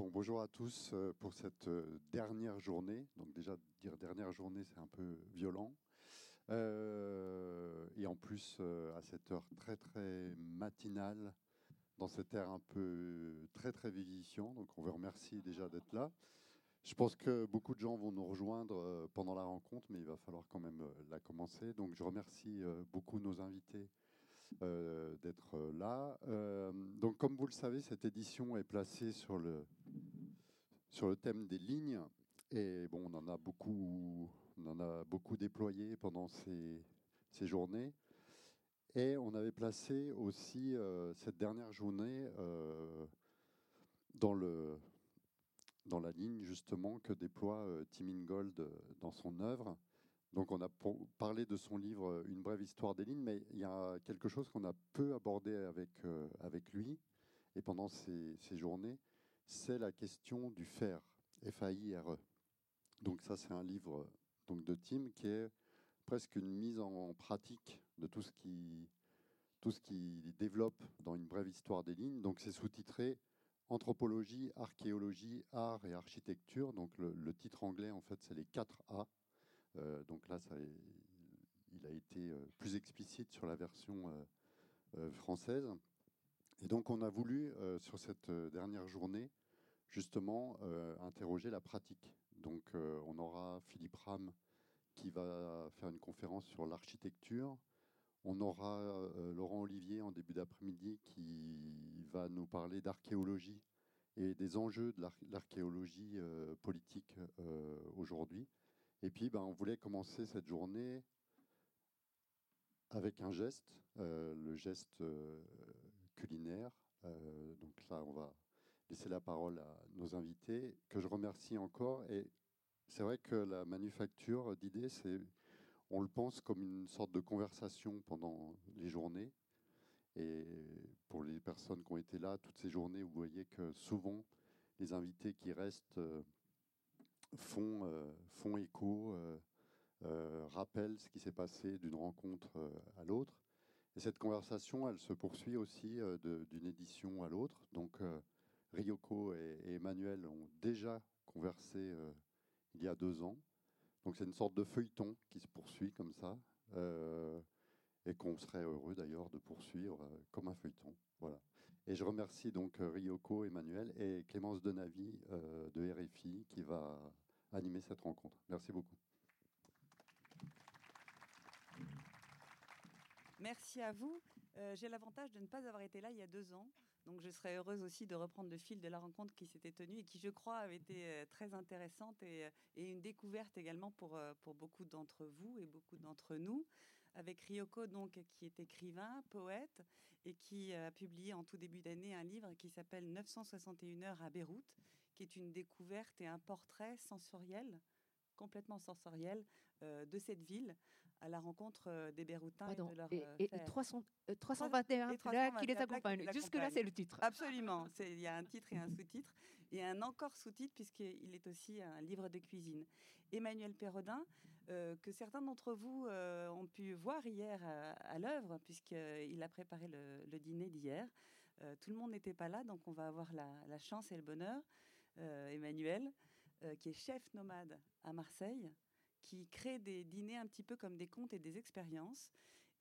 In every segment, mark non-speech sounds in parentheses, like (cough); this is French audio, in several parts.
Bon, bonjour à tous euh, pour cette euh, dernière journée. Donc déjà, dire dernière journée, c'est un peu violent. Euh, et en plus, à cette heure très très matinale, dans cet air un peu très très vivifiant. Donc on vous remercie déjà d'être là. Je pense que beaucoup de gens vont nous rejoindre pendant la rencontre, mais il va falloir quand même la commencer. Donc je remercie beaucoup nos invités euh, d'être là. Euh, donc, comme vous le savez, cette édition est placée sur le, sur le thème des lignes. Et bon, on en a beaucoup, on en a beaucoup déployé pendant ces, ces journées. Et on avait placé aussi euh, cette dernière journée dans, le, dans la ligne justement que déploie Tim Ingold dans son œuvre. Donc on a parlé de son livre euh, Une brève histoire des lignes, mais il y a quelque chose qu'on a peu abordé avec, euh, avec lui et pendant ces, journées, c'est la question du faire, F-A-I-R-E. Donc ça c'est un livre donc, de Tim qui est presque une mise en pratique de tout ce qui tout ce qui développe dans une brève histoire des lignes. Donc c'est sous-titré Anthropologie, archéologie, art et architecture. Donc le, le titre anglais en fait c'est les 4 A. Euh, donc là, il a été euh, plus explicite sur la version euh, française. Et donc, on a voulu, sur cette dernière journée, justement, interroger la pratique. Donc, on aura Philippe Ram qui va faire une conférence sur l'architecture. On aura Laurent Olivier en début d'après-midi qui va nous parler d'archéologie et des enjeux de l'archéologie politique aujourd'hui. Et puis, ben, on voulait commencer cette journée avec un geste, euh, le geste euh, culinaire. Euh, donc là, on va laisser la parole à nos invités, que je remercie encore. Et c'est vrai que la manufacture d'idées, c'est, on le pense comme une sorte de conversation pendant les journées. Et pour les personnes qui ont été là toutes ces journées, vous voyez que souvent, les invités qui restent font, euh, font écho, euh, euh, rappellent ce qui s'est passé d'une rencontre à l'autre. Et cette conversation, elle se poursuit aussi d'une édition à l'autre. Donc, Ryoko et, Emmanuel ont déjà conversé il y a deux ans. Donc, c'est une sorte de feuilleton qui se poursuit comme ça. et qu'on serait heureux d'ailleurs de poursuivre comme un feuilleton. Voilà. Et je remercie donc Ryoko, Emmanuel et Clémence Denavi de RFI qui va animer cette rencontre. Merci beaucoup. Merci à vous. Euh, j'ai l'avantage de ne pas avoir été là il y a deux ans. Donc je serais heureuse aussi de reprendre le fil de la rencontre qui s'était tenue et qui, je crois, avait été euh, très intéressante et, euh, et une découverte également pour, pour beaucoup d'entre vous et beaucoup d'entre nous. Avec Ryoko, donc, qui est écrivain, poète et qui a publié en tout début d'année un livre qui s'appelle 961 heures à Beyrouth, qui est une découverte et un portrait sensoriel complètement sensoriel euh, de cette ville à la rencontre euh, des Béroutins et de leur et, et 300, 321, qui les accompagnent. Jusque-là, c'est le titre. Absolument. Il y a un titre et un sous-titre. Et un encore sous-titre, puisqu'il est aussi un livre de cuisine. Emmanuel Perrodin, euh, que certains d'entre vous ont pu voir hier à, l'œuvre, puisqu'il a préparé le, dîner d'hier. tout le monde n'était pas là, donc on va avoir la, chance et le bonheur, Emmanuel, euh, qui est chef nomade à Marseille, qui crée des dîners un petit peu comme des contes et des expériences.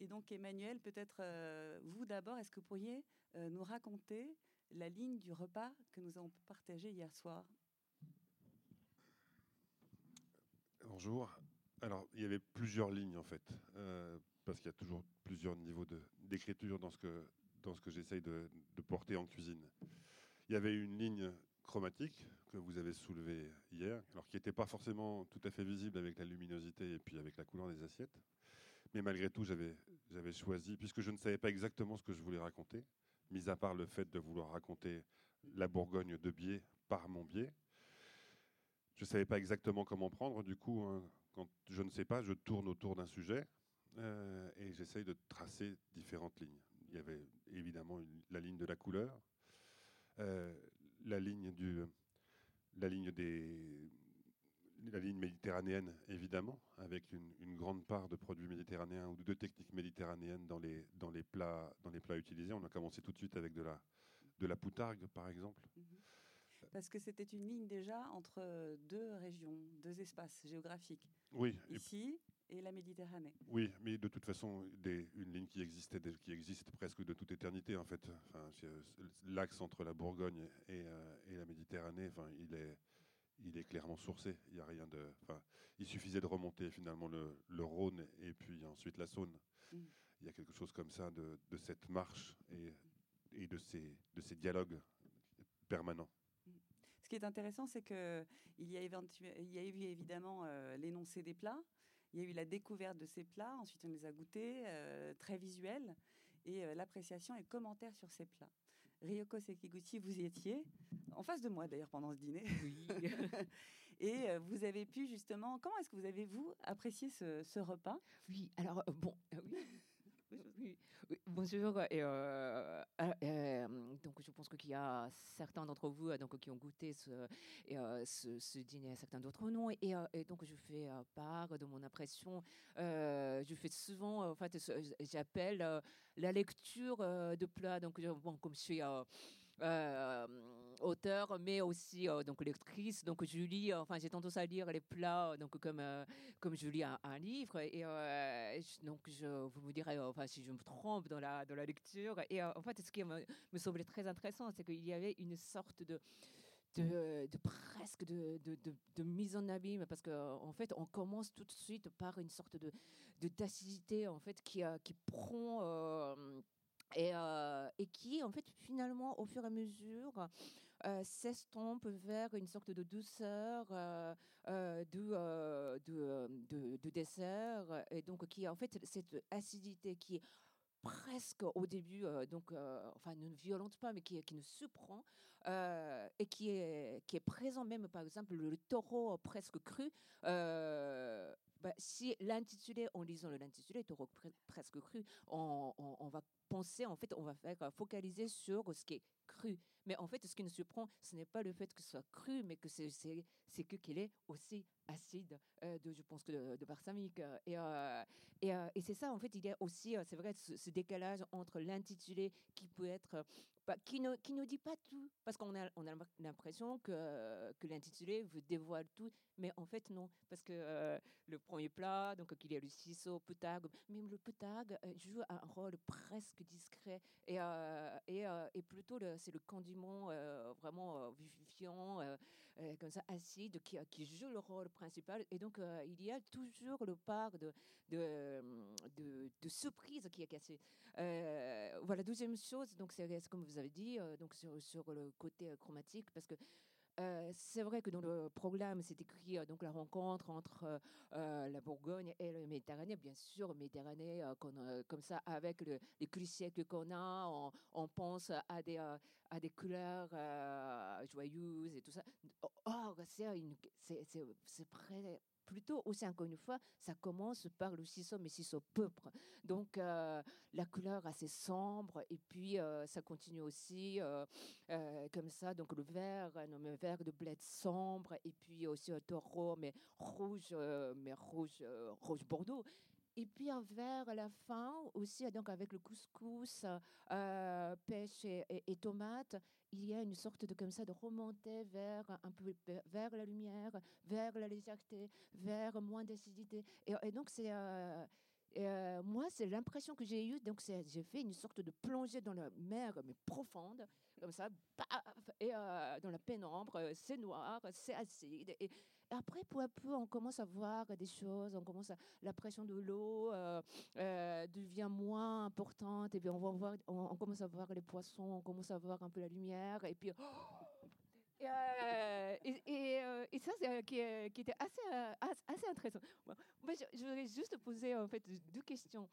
Et donc, Emmanuel, peut-être euh, vous d'abord, est-ce que vous pourriez euh, nous raconter la ligne du repas que nous avons partagé hier soir? Bonjour. Alors, il y avait plusieurs lignes en fait, parce qu'il y a toujours plusieurs niveaux d'écriture dans ce que, ce que j'essaye de, de porter en cuisine. Il y avait une ligne chromatique que vous avez soulevé hier, alors qui n'était pas forcément tout à fait visible avec la luminosité et puis avec la couleur des assiettes. Mais malgré tout, j'avais choisi, puisque je ne savais pas exactement ce que je voulais raconter, mis à part le fait de vouloir raconter la Bourgogne de biais par mon biais. Je ne savais pas exactement comment prendre, du coup, hein, quand je ne sais pas, je tourne autour d'un sujet euh, et j'essaye de tracer différentes lignes. Il y avait évidemment la ligne de la couleur, euh, la ligne du, la ligne des, la ligne méditerranéenne, évidemment, avec une, grande part de produits méditerranéens ou de techniques méditerranéennes dans les, dans, les plats, dans les plats utilisés. On a commencé tout de suite avec de la, de la poutargue, par exemple. Mhm. Parce que c'était une ligne déjà entre deux régions, deux espaces géographiques. Oui. Ici et la Méditerranée. Oui, mais de toute façon, des, une ligne qui existait, qui existe presque de toute éternité en fait. Enfin, l'axe entre la Bourgogne et, et, la Méditerranée, enfin, il est, il est clairement sourcé. Il y a rien de, enfin, il suffisait de remonter finalement le, le Rhône et puis ensuite la Saône. Mm. Il y a quelque chose comme ça de, de cette marche et, et, de ces, de ces dialogues permanents. Ce qui est intéressant, c'est qu'il y, a il y a eu évidemment euh, l'énoncé des plats, il y a eu la découverte de ces plats, ensuite on les a goûtés, euh, très visuels, et euh, l'appréciation et commentaires sur ces plats. Ryoko Sekiguchi, vous y étiez, en face de moi d'ailleurs pendant ce dîner. Oui. (laughs) et euh, vous avez pu justement, comment est-ce que vous avez, vous, apprécié ce, ce repas? Oui, alors bon, oui. Oui, bonjour. Et, euh, euh, euh, donc, je pense qu'il y a certains d'entre vous donc, qui ont goûté ce, ce, dîner, certains d'autres non. Et, et, donc, je fais part de mon impression. je fais souvent, en fait, j'appelle la lecture de plats. Donc, bon, comme je suis euh, auteur, mais aussi euh, donc lectrice. Donc je lis, enfin j'ai tendance à lire les plats donc comme euh, comme je lis un, livre. Et donc je vous me direz, enfin si je me trompe dans la dans la lecture. Et en fait, ce qui me, me semblait très intéressant, c'est qu'il y avait une sorte de de, de, presque de, de, de, mise en abîme parce qu'en en fait on commence tout de suite par une sorte de d'acidité en fait qui qui prend et, euh, et, qui, en fait, finalement, au fur et à mesure, euh, s'estompe vers une sorte de douceur euh, euh de, de, de, dessert, et donc qui, en fait, cette acidité qui est presque au début, donc, enfin, ne violente pas, mais qui, qui nous surprend, et qui est, qui est présent même, par exemple, le, taureau presque cru. Bah, si l'intitulé, en lisant l'intitulé, taureau presque cru, on, on, va penser, en fait, on va faire euh, focaliser sur ce qui est cru. Mais en fait, ce qui nous surprend, ce n'est pas le fait que ce soit cru, mais que c'est que qu'il est aussi acide, euh, de, je pense de, de. Et, euh, et, et c'est ça, en fait, il y a aussi, c'est vrai, ce, décalage entre l'intitulé qui peut être qui ne qui nous dit pas tout, parce qu'on a on a l'impression que que l'intitulé vous dévoile tout, mais en fait non, parce que le premier plat, donc qu'il y a le ciseau, poutag, même le poutag joue un rôle presque discret et et, et plutôt c'est le condiment vraiment vivifiant, comme ça acide qui qui joue le rôle principal et donc il y a toujours le part de de, de, de surprise qui est cassé. voilà deuxième chose, donc c'est comme vous avez dit, euh, donc sur, sur, le côté euh, chromatique, parce que euh, c'est vrai que dans le programme, c'est écrit donc la rencontre entre la Bourgogne et le Méditerranée. Bien sûr, Méditerranée, comme ça, avec le, les clichés qu'on a, on, pense à des, à des couleurs joyeuses et tout ça. Or, c'est plutôt aussi encore une fois, ça commence par le ciseau, mais ciseau peuple. Donc euh, la couleur assez sombre, et puis euh, ça continue aussi euh, comme ça. Donc le vert, un vert de bled sombre, et puis aussi un taureau, mais rouge, mais rouge, rouge bordeaux. Et puis un vert à la fin aussi, donc avec le couscous, pêche et, et, tomate, il y a une sorte de comme ça de remontée vers un peu vers la lumière, vers la légèreté, vers moins d'acidité. Et, donc c'est euh, euh, moi, c'est l'impression que j'ai eue. Donc, j'ai fait une sorte de plongée dans la mer, mais profonde, comme ça, et euh, dans la pénombre. C'est noir, c'est acide. Après, peu à peu, on commence à voir des choses. On commence à, la pression de l'eau devient moins importante. Et puis, on on, commence à voir les poissons. On commence à voir un peu la lumière. Et puis, euh, et, euh, et, ça, c'est, qui, qui, était assez, euh, assez intéressant. je, je, juste poser en fait deux questions.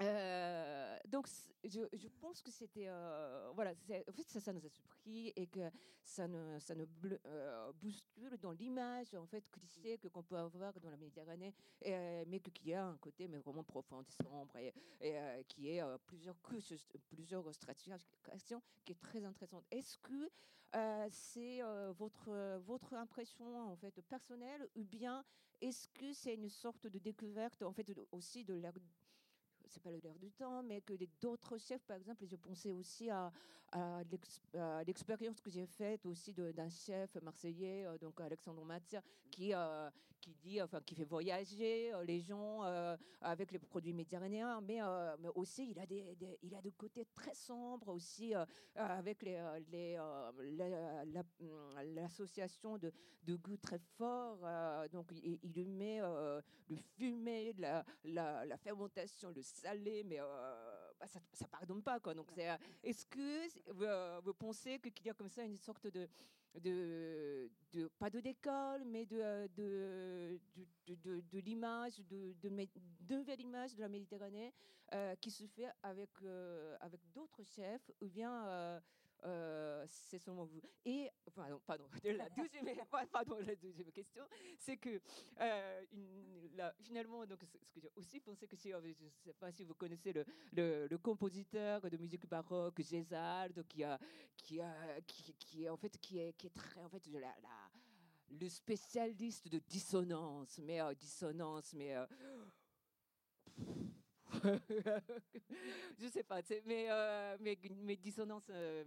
Euh, donc, je, pense que c'était. Euh, voilà, en fait, ça, nous a surpris et que ça nous, ça nous euh, bouscule dans l'image, en fait, cliché que qu'on peut avoir dans la Méditerranée, et, mais qui a un côté mais vraiment profond, sombre, et, et qui est plusieurs couches, plusieurs stratifications, qui est très intéressante. Est-ce que c'est votre, votre impression, en fait, personnelle, ou bien est-ce que c'est une sorte de découverte, en fait, aussi de la c'est pas l'air du temps, mais que d'autres chefs, par exemple, je pensais aussi à, l'expérience que j'ai faite aussi d'un chef marseillais, donc Alexandre Matzia, qui, qui dit, enfin, qui fait voyager les gens avec les produits méditerranéens, mais, mais aussi il a des, il a de côtés très sombres aussi avec les, les l'association de, de goûts très forts. donc il, il met le fumé, la, la, la, fermentation, le salé, mais bah, ça ne pardonne pas. Quoi. Donc, est-ce que vous, pensez qu'il y a comme ça une sorte de, de, de pas de décolle, mais de, de, de, de, l'image, de nouvelle image de la Méditerranée qui se fait avec, avec d'autres chefs, ou bien euh, c'est seulement vous. Et, pardon, (laughs) pardon, la deuxième, (laughs) pardon, la deuxième question, c'est que euh, finalement, donc, ce que j'ai aussi pensé que si, euh, je ne sais pas si vous connaissez le, le, compositeur de musique baroque, Gézald, qui a, qui a, qui, qui est en fait, qui est, qui est très, en fait, la, la le spécialiste de dissonance, mais dissonance, mais (laughs) je sais pas, mais, euh, mais, mais dissonance, euh,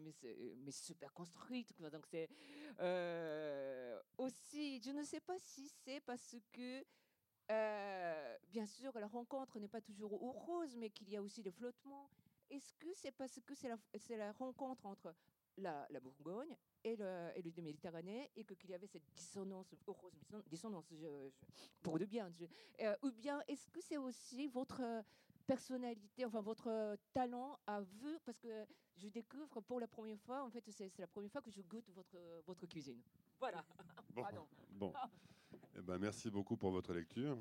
super construite. Donc c'est euh, aussi, je ne sais pas si c'est parce que, bien sûr, la rencontre n'est pas toujours rose, mais qu'il y a aussi des flottements. Est-ce que c'est parce que c'est la, rencontre entre la, Bourgogne et le, et le Méditerranée et qu'il y avait cette dissonance, dissonance pour de bien. ou bien est-ce que c'est aussi votre personnalité, enfin votre euh, talent à vous, parce que je découvre pour la première fois, en fait, c'est la première fois que je goûte votre, votre cuisine. Voilà. (laughs) Bon, bon. (laughs) Eh ben, merci beaucoup pour votre lecture.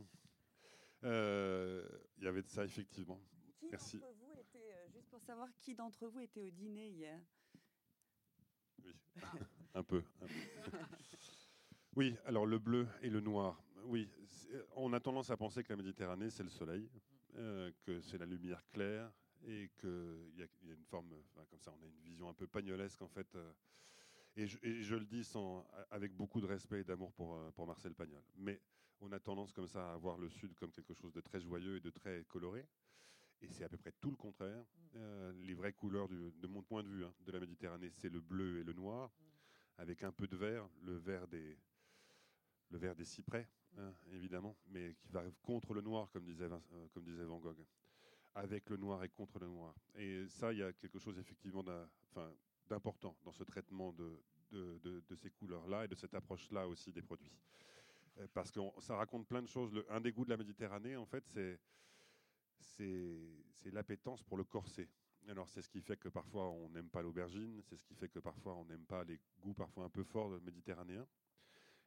Euh, il y avait de ça, effectivement. Qui merci. Vous était, euh, juste pour savoir, qui d'entre vous était au dîner hier? Oui, (laughs) un peu. Un peu. oui, alors le bleu et le noir. Oui, on a tendance à penser que la Méditerranée, c'est le soleil. Euh, que c'est la lumière claire et qu'il y, y, a une forme, comme ça, on a une vision un peu pagnolesque en fait. Euh, et, je, je, le dis sans, avec beaucoup de respect et d'amour pour, euh, pour Marcel Pagnol. Mais on a tendance comme ça à voir le Sud comme quelque chose de très joyeux et de très coloré. Et c'est à peu près tout le contraire. Mm. les vraies couleurs, du, de mon point de vue, hein, de la Méditerranée, c'est le bleu et le noir, mm. avec un peu de vert, le vert des, le vert des cyprès, Hein, évidemment, mais qui va contre le noir, comme disait, euh, comme disait Van Gogh, avec le noir et contre le noir. Et ça, il y a quelque chose effectivement d'important dans ce traitement de, ces couleurs-là et de cette approche-là aussi des produits. Euh, parce que ça raconte plein de choses. Un des goûts de la Méditerranée, en fait, c'est c'est l'appétence pour le corset. Alors c'est ce qui fait que parfois on n'aime pas l'aubergine, c'est ce qui fait que parfois on n'aime pas les goûts parfois un peu forts méditerranéens.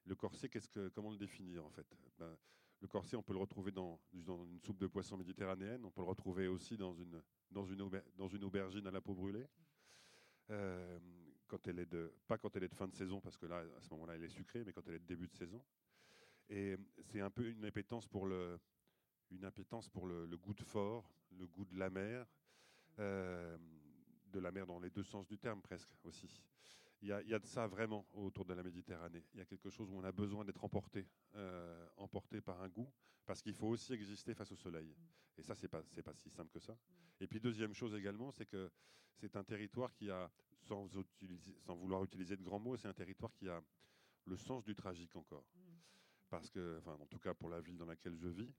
Le corset, comment le définir en fait? Ben, Le corset, on peut le retrouver dans, une soupe de poisson méditerranéenne, on peut le retrouver aussi dans une, aubergine à la peau brûlée. Euh, quand elle est pas quand elle est de fin de saison, parce que là, à ce moment-là, elle est sucrée, mais quand elle est de début de saison. Et c'est un peu une appétence pour le, goût de fort, le goût de la mer, euh, de la mer dans les deux sens du terme presque aussi il y, a, de ça vraiment autour de la Méditerranée. Il y a quelque chose où on a besoin d'être emporté, euh, emporté par un goût, parce qu'il faut aussi exister face au soleil. Et ça, c'est pas c'est pas si simple que ça. Et puis deuxième chose également, c'est que c'est un territoire qui a, sans, sans vouloir utiliser de grands mots, c'est un territoire qui a le sens du tragique encore. Parce que, enfin, en tout cas pour la ville dans laquelle je vis,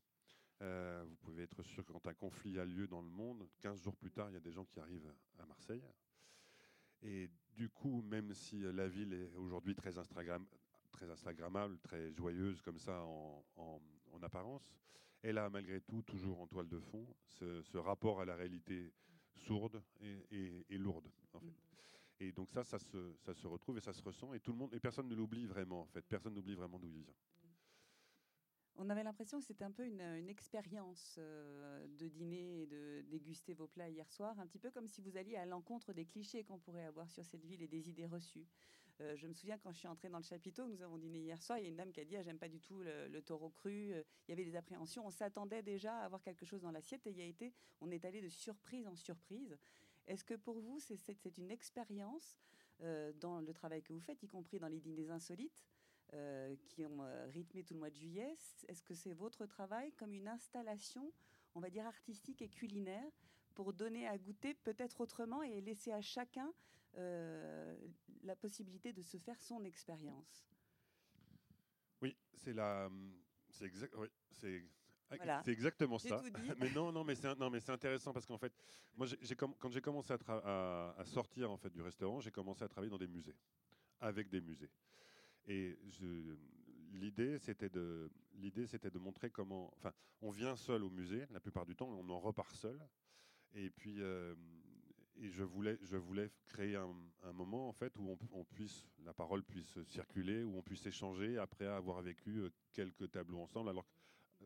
euh, vous pouvez être sûr que quand un conflit a lieu dans le monde, 15 jours plus tard, il y a des gens qui arrivent à Marseille et du coup, même si la ville est aujourd'hui très, Instagram, très Instagrammable, très joyeuse comme ça en, apparence, elle a malgré tout toujours en toile de fond ce, rapport à la réalité sourde et, lourde. En fait. Et donc ça, ça se, ça se, retrouve et ça se ressent et tout le monde et personne ne l'oublie vraiment. En fait, personne n'oublie vraiment d'où il vient. On avait l'impression que c'était un peu une, expérience euh, de dîner et de déguster vos plats hier soir, un petit peu comme si vous alliez à l'encontre des clichés qu'on pourrait avoir sur cette ville et des idées reçues. Euh, je me souviens quand je suis entrée dans le chapiteau, nous avons dîné hier soir, il y a une dame qui a dit ah, J'aime pas du tout le, taureau cru. Euh, il y avait des appréhensions. On s'attendait déjà à avoir quelque chose dans l'assiette et il y a été, on est allé de surprise en surprise. Est-ce que pour vous, c'est une expérience dans le travail que vous faites, y compris dans les dîners insolites euh, qui ont euh, rythmé tout le mois de juillet. Est-ce que c'est votre travail comme une installation on va dire, artistique et culinaire pour donner à goûter peut-être autrement et laisser à chacun la possibilité de se faire son expérience? Oui, c'est la, c'est exact, oui, c'est C'est exactement ça. (laughs) mais non, non, mais c'est non, mais c'est intéressant parce qu'en fait, moi, j'ai quand j'ai commencé à, à, sortir en fait du restaurant, j'ai commencé à travailler dans des musées, avec des musées. Et l'idée, c'était de l'idée, c'était de montrer comment. Enfin, on vient seul au musée la plupart du temps, on en repart seul. Et puis, euh, et je voulais, je voulais créer un, moment en fait où on, puisse, la parole puisse circuler, où on puisse échanger après avoir vécu euh, quelques tableaux ensemble, alors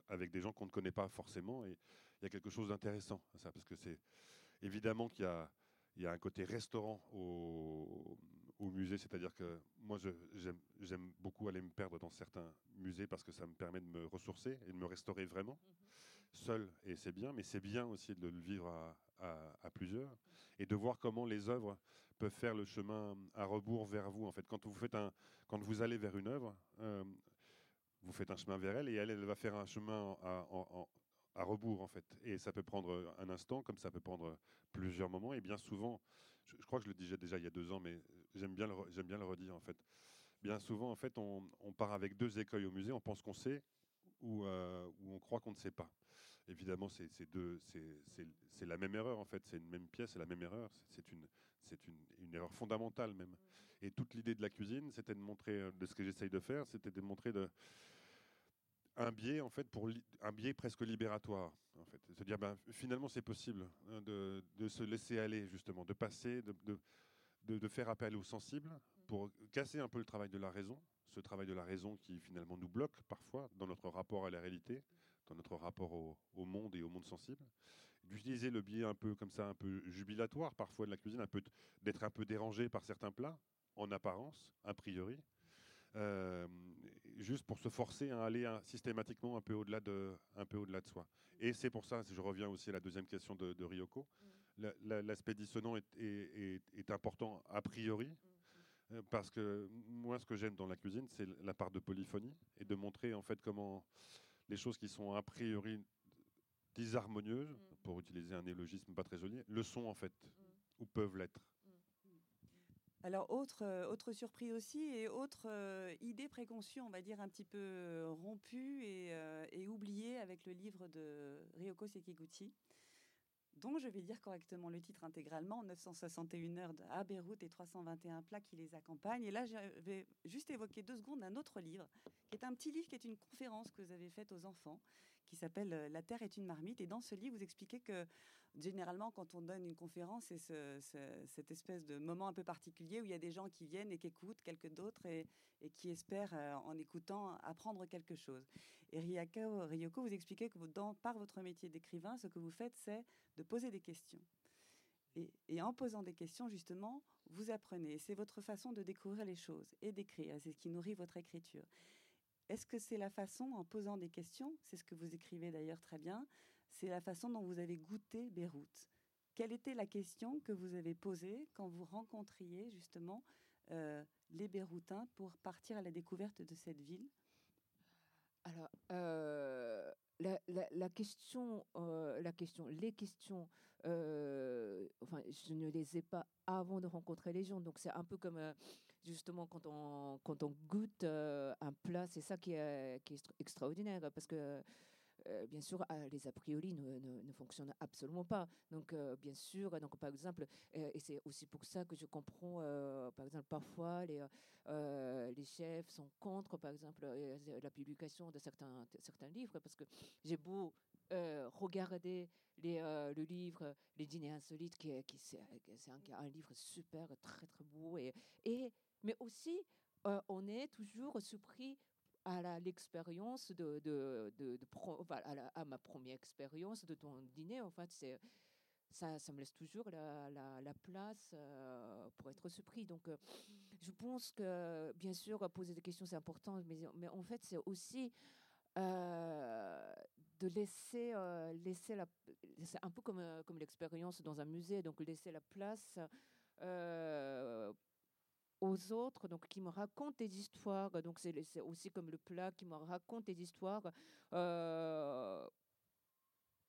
avec des gens qu'on ne connaît pas forcément. Et il y a quelque chose d'intéressant à ça, parce que c'est évidemment qu'il y a, il y a un côté restaurant au, au musée, c'est-à-dire que moi j'aime beaucoup aller me perdre dans certains musées parce que ça me permet de me ressourcer et de me restaurer vraiment. Mm-hmm. Seul, et c'est bien, mais c'est bien aussi de le vivre à, à, plusieurs et de voir comment les œuvres peuvent faire le chemin à rebours vers vous. En fait, quand vous faites un, quand vous allez vers une œuvre, euh, vous faites un chemin vers elle et elle, elle va faire un chemin à, à rebours en fait. Et ça peut prendre un instant, comme ça peut prendre plusieurs moments. Et bien souvent, je, crois que je le disais déjà il y a deux ans, mais j'aime bien le, redire en fait. Bien souvent, en fait, on, part avec deux écueils au musée. On pense qu'on sait ou, euh, on croit qu'on ne sait pas évidemment, c'est la même erreur en fait, c'est une même pièce, c'est la même erreur, c'est une, erreur fondamentale même. Et toute l'idée de la cuisine, c'était de montrer, euh, de ce que j'essaye de faire, c'était de montrer un biais en fait pour un biais presque libératoire en fait, se dire ben, finalement c'est possible hein, de, se laisser aller justement, de passer, de, de faire appel au sensible pour casser un peu le travail de la raison, ce travail de la raison qui finalement nous bloque parfois dans notre rapport à la réalité dans notre rapport au, monde et au monde sensible, d'utiliser le biais un peu comme ça, un peu jubilatoire parfois de la cuisine, un peu d'être un peu dérangé par certains plats, en apparence, a priori, euh, juste pour se forcer à aller systématiquement un peu au-delà de, au-delà de soi. Et c'est pour ça, je reviens aussi à la deuxième question de, Ryoko. L'aspect dissonant est, est, important a priori. Mm, mm. Euh, parce que moi, ce que j'aime dans la cuisine, c'est la part de polyphonie et de montrer en fait comment les choses qui sont a priori disharmonieuses, mm. pour utiliser un néologisme pas très joli, le sont en fait, ou peuvent l'être. Alors, autre, euh, autre surprise aussi, et autre euh, idée préconçue, on va dire un petit peu rompue et, et, oubliée avec le livre de Ryoko Sekiguchi, dont je vais dire correctement le titre intégralement, 961 heures à Beyrouth et 321 plats qui les accompagnent. Et là, je vais juste évoquer deux secondes un autre livre, qui est un petit livre qui est une conférence que vous avez faite aux enfants, qui s'appelle euh, La Terre est une marmite. Et dans ce livre, vous expliquez que généralement, quand on donne une conférence, c'est cette espèce de moment un peu particulier où il y a des gens qui viennent et qui écoutent, quelques d'autres, et, qui espèrent, euh, en écoutant, apprendre quelque chose. Et Ryoko, Ryoko vous expliquez que par votre métier d'écrivain, ce que vous faites, c'est de poser des questions. Et, et, en posant des questions, justement, vous apprenez. C'est votre façon de découvrir les choses et d'écrire. C'est ce qui nourrit votre écriture. Est-ce que c'est la façon, en posant des questions, c'est ce que vous écrivez d'ailleurs très bien, c'est la façon dont vous avez goûté Beyrouth Quelle était la question que vous avez posée quand vous rencontriez justement euh, les Beyrouthins pour partir à la découverte de cette ville? Alors, euh, la, question, euh, la question, les questions, enfin, je ne les ai pas avant de rencontrer les gens, donc c'est un peu comme justement quand on, quand on goûte euh, un plat, c'est ça qui est, extraordinaire parce que euh, bien sûr, ah, les a priori ne, ne, fonctionnent absolument pas. Donc, euh, bien sûr, donc par exemple, et c'est aussi pour ça que je comprends, par exemple, parfois les, les chefs sont contre, par exemple, la publication de certains, certains livres, parce que j'ai beau regarder les, le livre Les dîners insolites, qui, qui c'est un, un, livre super, très très beau, et, et mais aussi euh, on est toujours surpris à l'expérience de, de, de, à, ma première expérience de ton dîner. En fait, c'est ça, ça me laisse toujours la, la, place euh, pour être surpris. Donc, euh, je pense que, bien sûr, poser des questions, c'est important, mais, mais en fait, c'est aussi de laisser, laisser la, un peu comme, comme l'expérience dans un musée, donc laisser la place aux autres, donc qui me racontent des histoires. Donc c'est aussi comme le plat qui me raconte des histoires. Euh,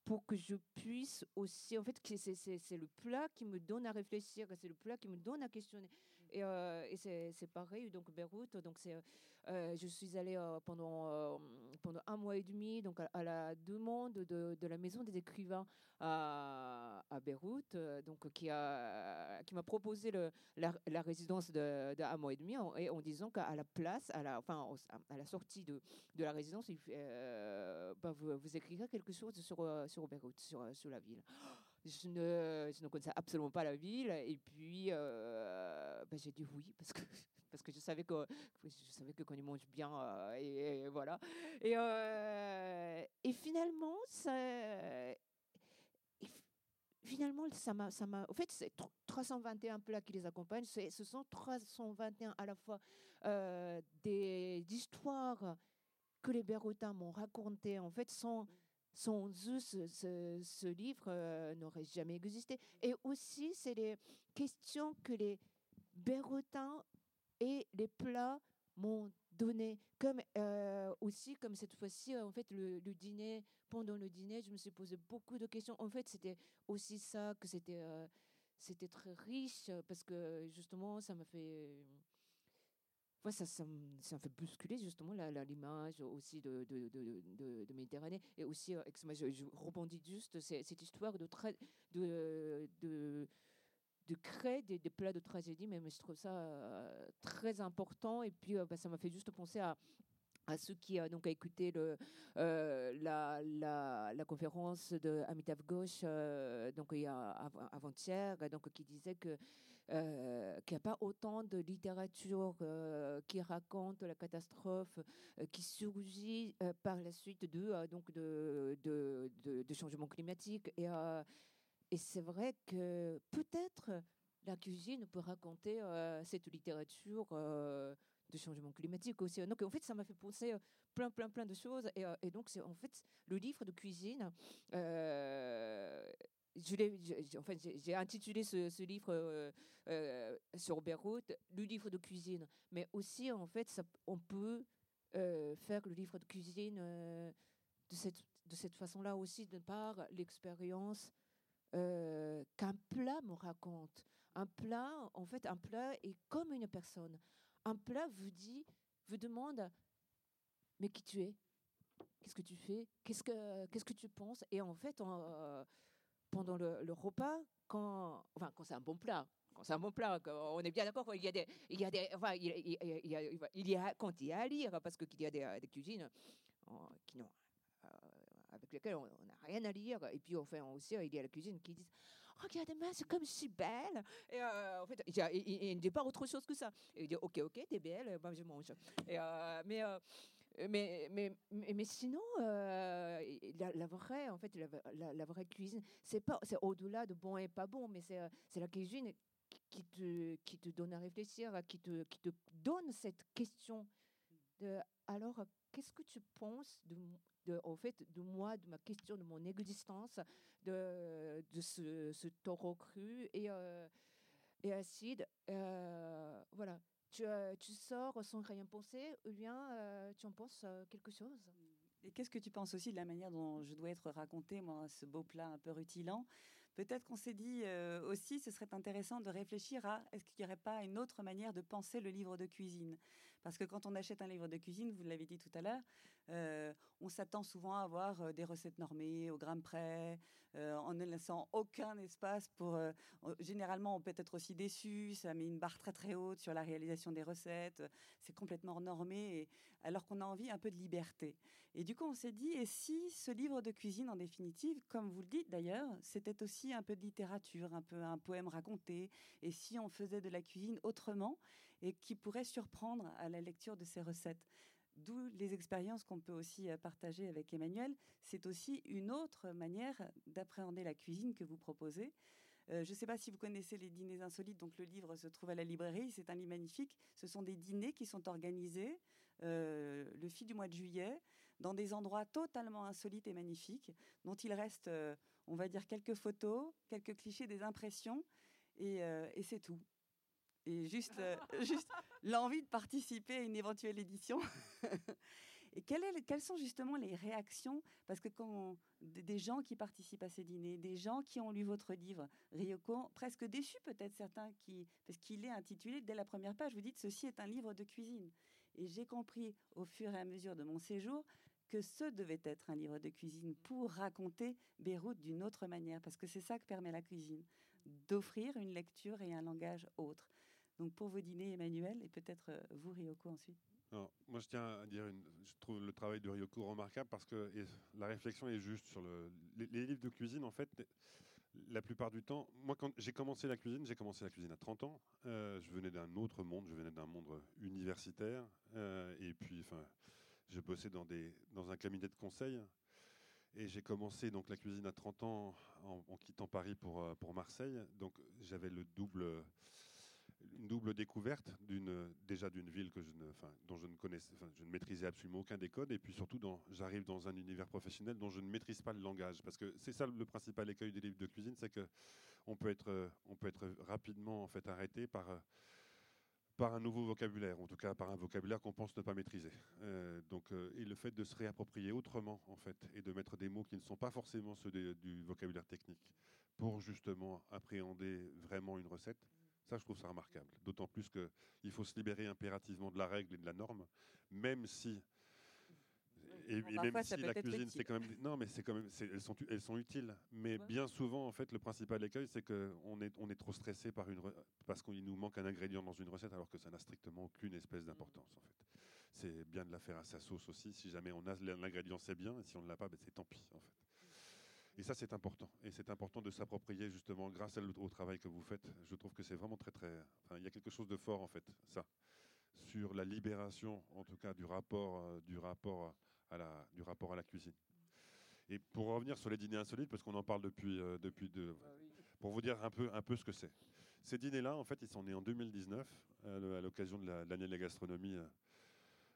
pour que je puisse aussi, en fait, c'est le plat qui me donne à réfléchir, c'est le plat qui me donne à questionner. Et, euh, c'est pareil, donc Beyrouth, donc c'est, euh, je suis allée euh, pendant, pendant un mois et demi donc à, la demande de, la maison des écrivains à, Beyrouth, donc qui a qui m'a proposé la, résidence de, de, un mois et demi en, et en disant qu'à la place, à la, enfin à la sortie de, de la résidence, bah, vous, vous écrirez quelque chose sur sur Beyrouth, sur, sur la ville je ne, je ne connaissais absolument pas la ville. Et puis, euh, ben, j'ai dit oui, parce que, (laughs) parce que je savais que je savais que qu'on y mange bien. Euh, et, voilà. Et, euh, et finalement, ça, finalement, ça m'a, ça m'a. En fait, c'est 321 plats qui les accompagnent. Ce sont 321 à la fois des histoires que les Béroutins m'ont racontées. En fait, sont sans eux, ce, livre euh, n'aurait jamais existé. Et aussi, c'est les questions que les Bérotins et les plats m'ont donné. Comme euh, aussi, comme cette fois-ci, en fait, le, dîner, pendant le dîner, je me suis posé beaucoup de questions. En fait, c'était aussi ça que c'était, euh, c'était très riche parce que justement, ça m'a fait ça, ça, ça, me fait bousculer justement l'image aussi de, Méditerranée. Et aussi, euh, je, rebondis juste, cette histoire de, de, créer des, plats de tragédie, mais je trouve ça euh, très important. Et puis, euh, bah, ça m'a fait juste penser à, ceux qui ont donc écouté la, conférence de Amitav Ghosh donc avant-hier donc qui disait que euh, qu'il n'y a pas autant de littérature euh, qui raconte la catastrophe euh, qui surgit par la suite de, donc de, changement climatique. Et, et c'est vrai que peut-être la cuisine peut raconter cette littérature de changement climatique aussi. Donc en fait, ça m'a fait penser plein, plein, plein de choses. Et donc c'est en fait le livre de cuisine j'ai intitulé ce, livre euh, euh, sur Beyrouth, le livre de cuisine. Mais aussi, en fait, on peut euh, faire le livre de cuisine de cette, de cette façon-là aussi, de par l'expérience qu'un plat me raconte. Un plat, en fait, un plat est comme une personne. Un plat vous dit, vous demande, mais qui tu es? Qu'est-ce que tu fais? Qu'est-ce que qu'est-ce que tu penses? Et en fait, on, pendant le, repas, quand, enfin, quand c'est un bon plat, quand c'est un bon plat, on est bien d'accord, il y a des, il y a des, enfin, il, y a, il y a, quand il y a à lire, parce qu'il y a des, des cuisines qui n'ont, euh, avec lesquelles on n'a rien à lire, et puis enfin aussi, il y a la cuisine qui dit Regarde-moi, c'est comme si belle. Et euh, en fait, il, ne dit pas autre chose que ça. il dit Ok, ok, t'es belle, je mange. Euh, mais mais, mais, mais, sinon, euh, la, vraie, en fait, la, vraie cuisine, c'est pas, c'est au-delà de bon et pas bon, mais c'est, euh, c'est la cuisine qui te, qui te donne à réfléchir, qui te, qui te donne cette question de, alors, qu'est-ce que tu penses de, de, en fait, de moi, de ma question, de mon existence, de, de ce, ce taureau cru et, et acide, voilà tu, euh, tu, sors sans rien penser, ou bien euh, tu en penses euh, quelque chose? Et qu'est-ce que tu penses aussi de la manière dont je dois être raconté, moi, ce beau plat un peu rutilant? Peut-être qu'on s'est dit aussi, ce serait intéressant de réfléchir à est-ce qu'il n'y aurait pas une autre manière de penser le livre de cuisine? Parce que quand on achète un livre de cuisine, vous l'avez dit tout à l'heure, on s'attend souvent à avoir des recettes normées au gramme près, euh, en ne laissant aucun espace pour. Euh, généralement, on peut être aussi déçu, ça met une barre très très haute sur la réalisation des recettes, c'est complètement normé, alors qu'on a envie un peu de liberté. Et du coup, on s'est dit, et si ce livre de cuisine, en définitive, comme vous le dites d'ailleurs, c'était aussi un peu de littérature, un peu un poème raconté, et si on faisait de la cuisine autrement, et qui pourrait surprendre à la lecture de ces recettes D'où les expériences qu'on peut aussi euh, partager avec Emmanuel. C'est aussi une autre manière d'appréhender la cuisine que vous proposez. Euh, je ne sais pas si vous connaissez les dîners insolites, donc le livre se trouve à la librairie, c'est un livre magnifique. Ce sont des dîners qui sont organisés euh, le fil du mois de juillet dans des endroits totalement insolites et magnifiques, dont il reste, on va dire, quelques photos, quelques clichés, des impressions, et c'est tout. Et juste, euh, (laughs) juste l'envie de participer à une éventuelle édition. (laughs) et quelles sont justement les réactions? Parce que quand des gens qui participent à ces dîners, des gens qui ont lu votre livre, Ryoko, presque déçus peut-être certains, parce qu'il est intitulé dès la première page, vous dites ceci est un livre de cuisine. Et j'ai compris au fur et à mesure de mon séjour que ce devait être un livre de cuisine pour raconter Beyrouth d'une autre manière, parce que c'est ça que permet la cuisine, d'offrir une lecture et un langage autre. Donc pour vos dîners, Emmanuel, et peut-être euh, vous, Ryoko, ensuite. moi, je tiens à dire, je trouve le travail de Ryoko remarquable parce que la réflexion est juste sur le, les, livres de cuisine. En fait, la plupart du temps, moi, quand j'ai commencé la cuisine, j'ai commencé la cuisine à 30 ans. Euh, je venais d'un autre monde, je venais d'un monde universitaire. Euh, et puis, je bossais dans, des, dans un cabinet de conseil. Et j'ai commencé donc la cuisine à 30 ans en, en quittant Paris pour, pour Marseille. Donc j'avais le double, une double découverte déjà d'une ville que dont je ne connaissais, je ne maîtrisais absolument aucun des codes. Et puis surtout, j'arrive dans un univers professionnel dont je ne maîtrise pas le langage. Parce que c'est ça le principal écueil des livres de cuisine, c'est être, on peut être rapidement arrêté par par un nouveau vocabulaire, en tout cas par un vocabulaire qu'on pense ne pas maîtriser. Euh, donc, euh, et le fait de se réapproprier autrement, en fait, et de mettre des mots qui ne sont pas forcément ceux du vocabulaire technique, pour justement appréhender vraiment une recette, ça, je trouve ça remarquable. D'autant plus qu'il faut se libérer impérativement de la règle et de la norme, même si et, même si la cuisine, c'est quand même non, mais c'est quand même elles sont elles sont utiles. Mais bien souvent, en fait, le principal écueil, c'est qu'on est on est trop stressé par une parce qu'il nous manque un ingrédient dans une recette, alors que ça n'a strictement aucune espèce d'importance. En fait, c'est bien de la faire à sa sauce aussi. Si jamais on a l'ingrédient, c'est bien. Et si on ne l'a pas, ben, c'est tant pis. En fait. Et ça, c'est important. Et c'est important de s'approprier justement, grâce au travail que vous faites. Je trouve que c'est vraiment très, très. Enfin, il y a quelque chose de fort en fait, ça, sur la libération, en tout cas, du rapport, euh, du rapport la, du rapport à la cuisine. Et pour revenir sur les dîners insolites, parce qu'on en parle depuis, euh, depuis deux, pour vous dire un peu, un peu ce que c'est. Ces dîners-là, en fait, ils sont nés en 2019, euh, à l'occasion de l'année de la gastronomie. Euh,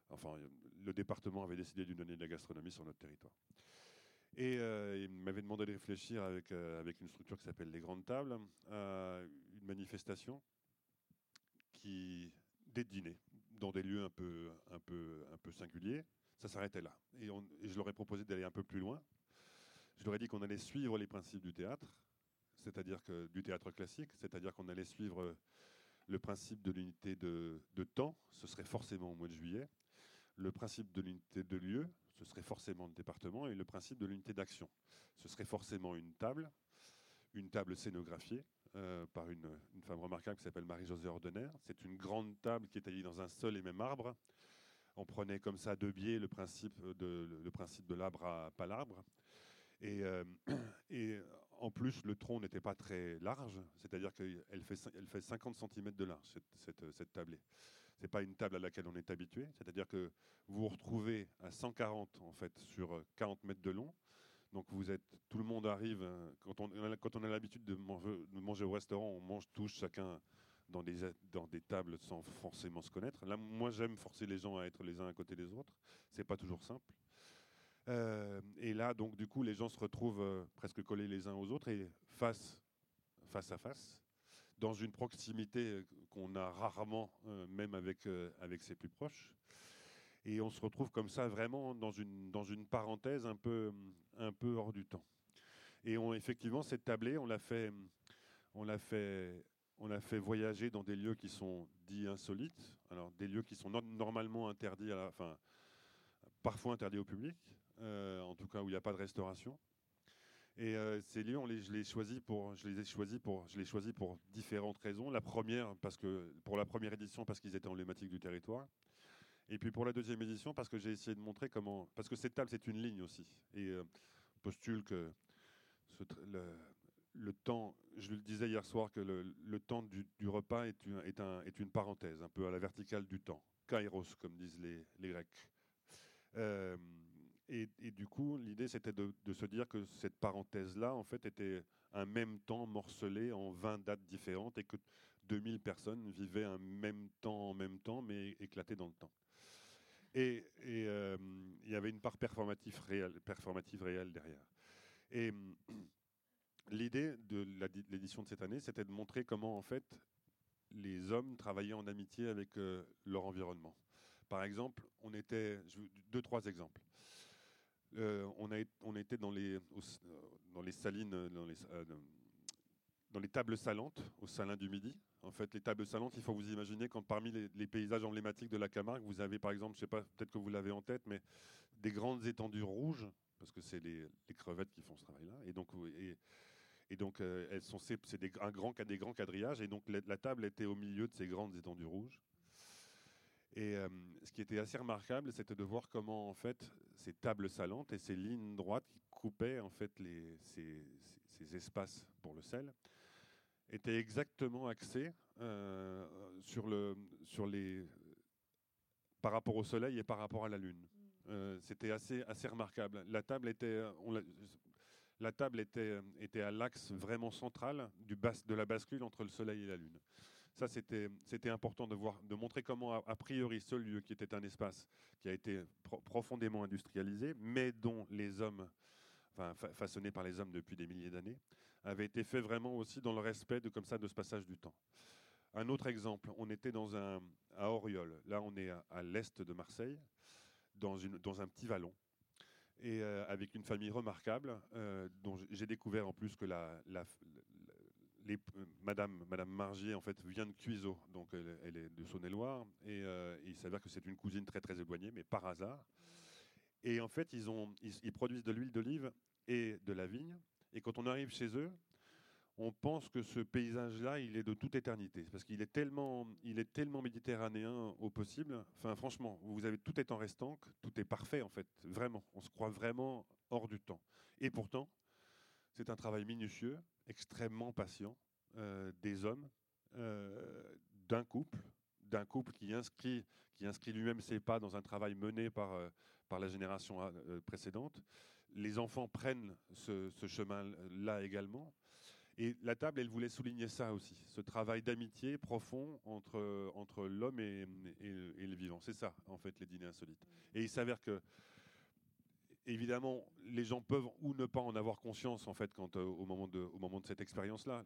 enfin, le département avait décidé d'une année de la gastronomie sur notre territoire. Et il m'avait demandé de réfléchir avec, avec une structure qui s'appelle les Grandes Tables, à une manifestation qui des dîners dans des lieux un peu, un peu, un peu singuliers, ça s'arrêtait là. Et, je leur ai proposé d'aller un peu plus loin. Je leur ai dit qu'on allait suivre les principes du théâtre, c'est-à-dire que du théâtre classique, c'est-à-dire qu'on allait suivre le principe de l'unité de, temps, ce serait forcément au mois de juillet, le principe de l'unité de lieu, ce serait forcément le département, et le principe de l'unité d'action, ce serait forcément une table, une table scénographiée euh, par une, femme remarquable qui s'appelle Marie-Josée Ordener. C'est une grande table qui est taillée dans un seul et même arbre, on prenait comme ça de biais le principe de, l'arbre à pas l'arbre. Et, euh, (clears throat) et, en plus, le tronc n'était pas très large, c'est-à-dire qu'elle fait, elle fait 50 cm de large, cette, cette, cette tablée. N'est pas une table à laquelle on est habitué, c'est-à-dire que vous vous retrouvez à 140 en fait, sur 40 mètres de long. Donc vous êtes, tout le monde arrive, euh, quand on, a l'habitude de manger, au restaurant, on mange tous chacun dans des, tables sans forcément se connaître. Là, moi, j'aime forcer les gens à être les uns à côté des autres. C'est pas toujours simple. Euh, et là, donc, du coup, les gens se retrouvent euh, presque collés les uns aux autres et face à face, dans une proximité euh, qu'on a rarement, même avec, avec ses plus proches. Et on se retrouve comme ça, vraiment, dans une, dans une parenthèse un peu, un peu hors du temps. Et effectivement, cette tablée, on l'a fait, fait fait voyager dans des lieux qui sont dits insolites, alors des lieux qui sont normalement interdits, enfin, parfois interdits au public, euh, en tout cas où il n'y a pas de restauration. Et euh, ces lieux, on les, je, les choisis pour, je les ai choisis pour, je les choisis pour différentes raisons. La première, parce que, pour la première édition, parce qu'ils étaient emblématiques du territoire. Et puis pour la deuxième édition, parce que j'ai essayé de montrer comment. Parce que cette table, c'est une ligne aussi. Et euh, postule que le, temps, je le disais hier soir, que le, temps du, repas est une, parenthèse, un peu à la verticale du temps. Kairos, comme disent les, les Grecs. Euh, et, du coup, l'idée, c'était de, se dire que cette parenthèse-là, en fait, était un même temps morcelé en 20 dates différentes et que 2000 personnes vivaient un même temps en même temps, mais éclaté dans le temps. Et euh, il y avait une part performative réelle, derrière. Et (clears throat) l'idée de l'édition de cette année, c'était de montrer comment, en fait, les hommes travaillaient en amitié avec leur environnement. Par exemple, on était, deux, trois exemples. On, a, était dans les, salines, dans les, tables salantes, au Salin du Midi. En fait, les tables salantes, il faut vous imaginer quand parmi les, paysages emblématiques de la Camargue, vous avez par exemple, je sais pas, peut-être que vous l'avez en tête, mais des grandes étendues rouges, parce que c'est les, crevettes qui font ce travail-là. Et donc, et, donc euh, elles sont, c'est des, des grands quadrillages. Et donc, la, table était au milieu de ces grandes étendues rouges. Et euh, ce qui était assez remarquable, c'était de voir comment, en fait, ces tables salantes et ces lignes droites qui coupaient, en fait, les, ces, ces espaces pour le sel, était exactement axé euh, sur, le, sur les, par rapport au Soleil et par rapport à la Lune. Mm. Euh, c'était assez, assez remarquable. La table était, on la, table était, était à l'axe vraiment central du bas, de la bascule entre le Soleil et la Lune. Ça, c'était, important de, voir, de montrer comment, a, priori, ce lieu qui était un espace qui a été profondément industrialisé, mais dont les hommes, enfin, façonné par les hommes depuis des milliers d'années, avait été fait vraiment aussi dans le respect de, comme ça, de ce passage du temps. Un autre exemple, on était dans un, à Oriol, là on est à, l'est de Marseille, dans, une, dans un petit vallon, et euh, avec une famille remarquable, euh, dont j'ai découvert en plus que la, les, Madame, Margier en fait vient de Cuiseau, donc elle, est de Saône-et-Loire, et, euh, il s'avère que c'est une cousine très très éloignée, mais par hasard. Et en fait, ils produisent de l'huile d'olive et de la vigne, et quand on arrive chez eux, on pense que ce paysage-là, il est de toute éternité, parce qu'il est tellement, il est tellement méditerranéen au possible. Enfin, franchement, vous avez tout est en restant, tout est parfait en fait, vraiment. On se croit vraiment hors du temps. Et pourtant, c'est un travail minutieux, extrêmement patient, euh, des hommes, euh, d'un couple, d'un couple qui inscrit, qui inscrit lui-même ses pas dans un travail mené par, euh, par la génération précédente les enfants prennent ce, chemin-là également. Et la table, elle voulait souligner ça aussi, ce travail d'amitié profond entre, entre l'homme et, le vivant. C'est ça, en fait, les dîners insolites. Et il s'avère que, évidemment, les gens peuvent ou ne pas en avoir conscience, en fait, euh, au, moment de, cette expérience-là.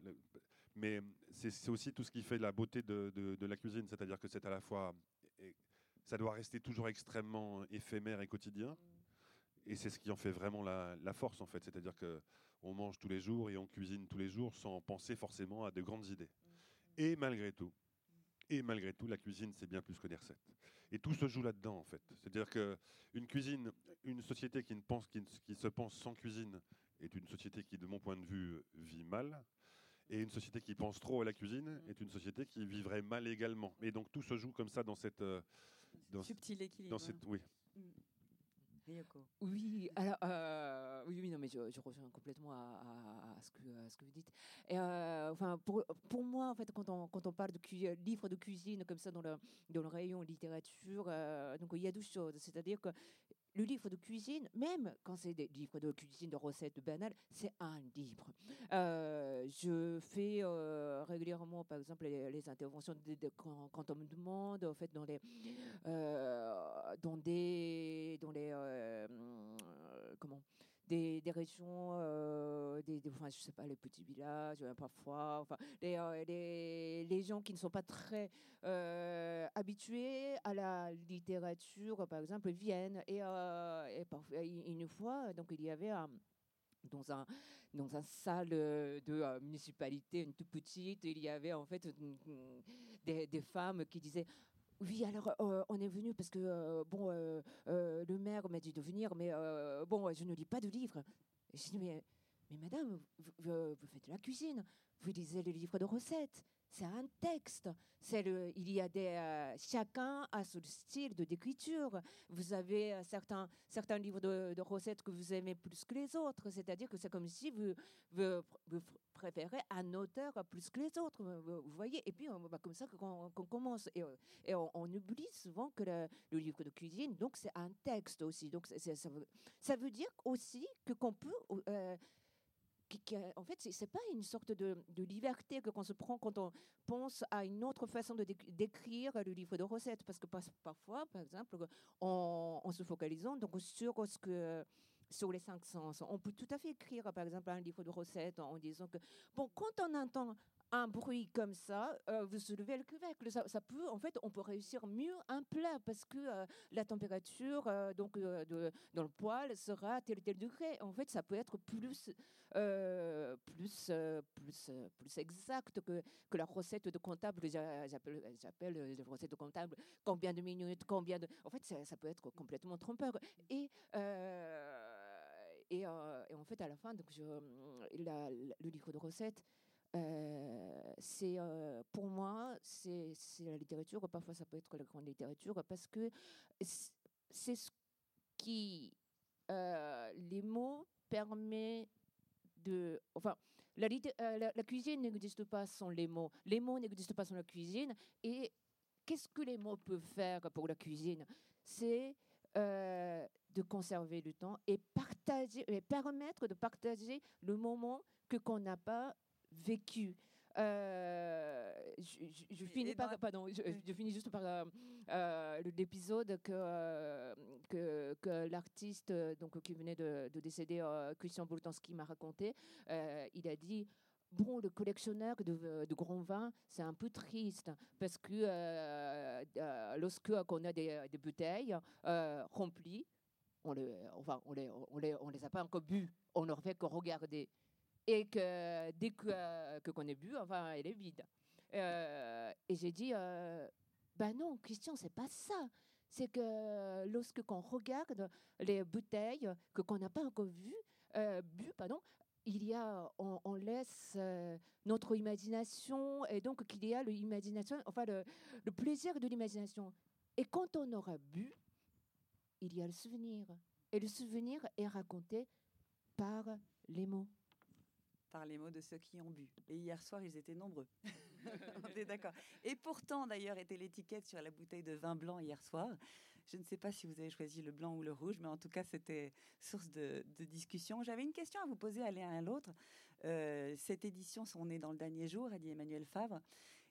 Mais c'est aussi tout ce qui fait la beauté de, la cuisine, c'est-à-dire que c'est à la fois, ça doit rester toujours extrêmement éphémère et quotidien et c'est ce qui en fait vraiment la, force en fait, c'est-à-dire que on mange tous les jours et on cuisine tous les jours sans penser forcément à de grandes idées. Et malgré tout, et malgré tout, la cuisine c'est bien plus que des recettes. Et tout se joue là-dedans en fait. C'est-à-dire que une cuisine, une société qui ne pense, qui, qui se pense sans cuisine est une société qui, de mon point de vue, vit mal. Et une société qui pense trop à la cuisine est une société qui vivrait mal également. Et donc tout se joue comme ça dans cette, euh, dans, subtil équilibre. Dans cette, oui. Mm. Oui, alors euh, oui, oui, non, mais je, je reviens complètement à, ce que, ce que vous dites. Et, euh, enfin, pour, pour moi, en fait, quand on, quand on parle de livres de cuisine comme ça dans le, dans le rayon littérature, euh, donc il y a deux choses. C'est-à-dire que le livre de cuisine, même quand c'est des livres de cuisine, de recettes banales, c'est un livre. Euh, je fais euh, régulièrement, par exemple, les, interventions quand, on me demande, en fait, dans les, euh, dans des, dans les, comment, des, des régions, euh, des, enfin, je sais pas, les petits villages, euh, parfois, enfin, les, euh, les, les, gens qui ne sont pas très habitués à la littérature, par exemple, viennent. Et, et parfois, une fois, donc il y avait dans un dans un salle de municipalité, une toute petite, il y avait en fait des femmes qui disaient oui, alors euh, on est venu parce que euh, bon, euh, le maire m'a dit de venir, mais bon, je ne lis pas de livres. je dis mais, mais madame, vous, vous, faites la cuisine, vous lisez les livres de recettes c'est un texte. Il y a euh, chacun a son style d'écriture. Vous avez euh, certains, certains livres de, recettes que vous aimez plus que les autres. C'est-à-dire que c'est comme si vous, préférez un auteur plus que les autres. Vous, voyez? Et puis, on, bah, comme ça qu'on commence. Et, euh, on, oublie souvent que le, livre de cuisine, donc c'est un texte aussi. Donc ça, veut, ça, veut, dire aussi que qu'on peut en fait, c'est pas une sorte de, liberté que qu'on se prend quand on pense à une autre façon de d'écrire le livre de recettes, parce que parfois, par exemple, en, se focalisant donc sur ce que sur les cinq sens. On peut tout à fait écrire, par exemple, un livre de recettes en disant que, bon, quand on entend un bruit comme ça, euh, vous soulevez le couvercle. Ça, peut, en fait, on peut réussir mieux un plat parce que euh, la température euh, donc dans le poêle sera à tel tel degré. En fait, ça peut être plus plus plus plus exact que, que la recette de comptable. J'appelle les recettes de comptable. Combien de minutes, combien de. En fait, ça, peut être complètement trompeur. Et et, en fait, à la fin, donc la, le livre de recettes, euh, c'est euh, pour moi, c'est la littérature. Parfois, ça peut être la grande littérature parce que c'est ce qui euh, les mots permet de. Enfin, la, la, cuisine n'existe pas sans les mots. Les mots n'existent pas sans la cuisine. Et qu'est-ce que les mots peuvent faire pour la cuisine? C'est de conserver le temps et partager, et permettre de partager le moment que qu'on n'a pas vécu. Euh, je, finis par, pardon, je, finis juste par euh, euh, l'épisode que, que, que l'artiste donc qui venait de, décéder, Christian Boltanski, m'a raconté. il a dit bon, le collectionneur de, de grands vins, c'est un peu triste parce que lorsque on a des, des bouteilles remplies, on les, enfin, on les, on les, on les a pas encore bu, on ne fait que regarder et que dès que, euh, qu'on est bu, enfin, elle est vide. Euh, et j'ai dit, euh, ben non, Christian, c'est pas ça. C'est que lorsque qu'on regarde les bouteilles que qu'on n'a pas encore vues, bu, pardon, il y a, on, laisse notre imagination et donc qu'il y a l'imagination, enfin le plaisir de l'imagination. Et quand on aura bu, il y a le souvenir. Et le souvenir est raconté par les mots par les mots de ceux qui ont bu. Et hier soir, ils étaient nombreux. (laughs) On est d'accord. Et pourtant, d'ailleurs, était l'étiquette sur la bouteille de vin blanc hier soir. Je ne sais pas si vous avez choisi le blanc ou le rouge, mais en tout cas, c'était source de, discussion. J'avais une question à vous poser à l'un à l'autre. Euh, cette édition, on est dans le dernier jour, a dit Emmanuel Favre.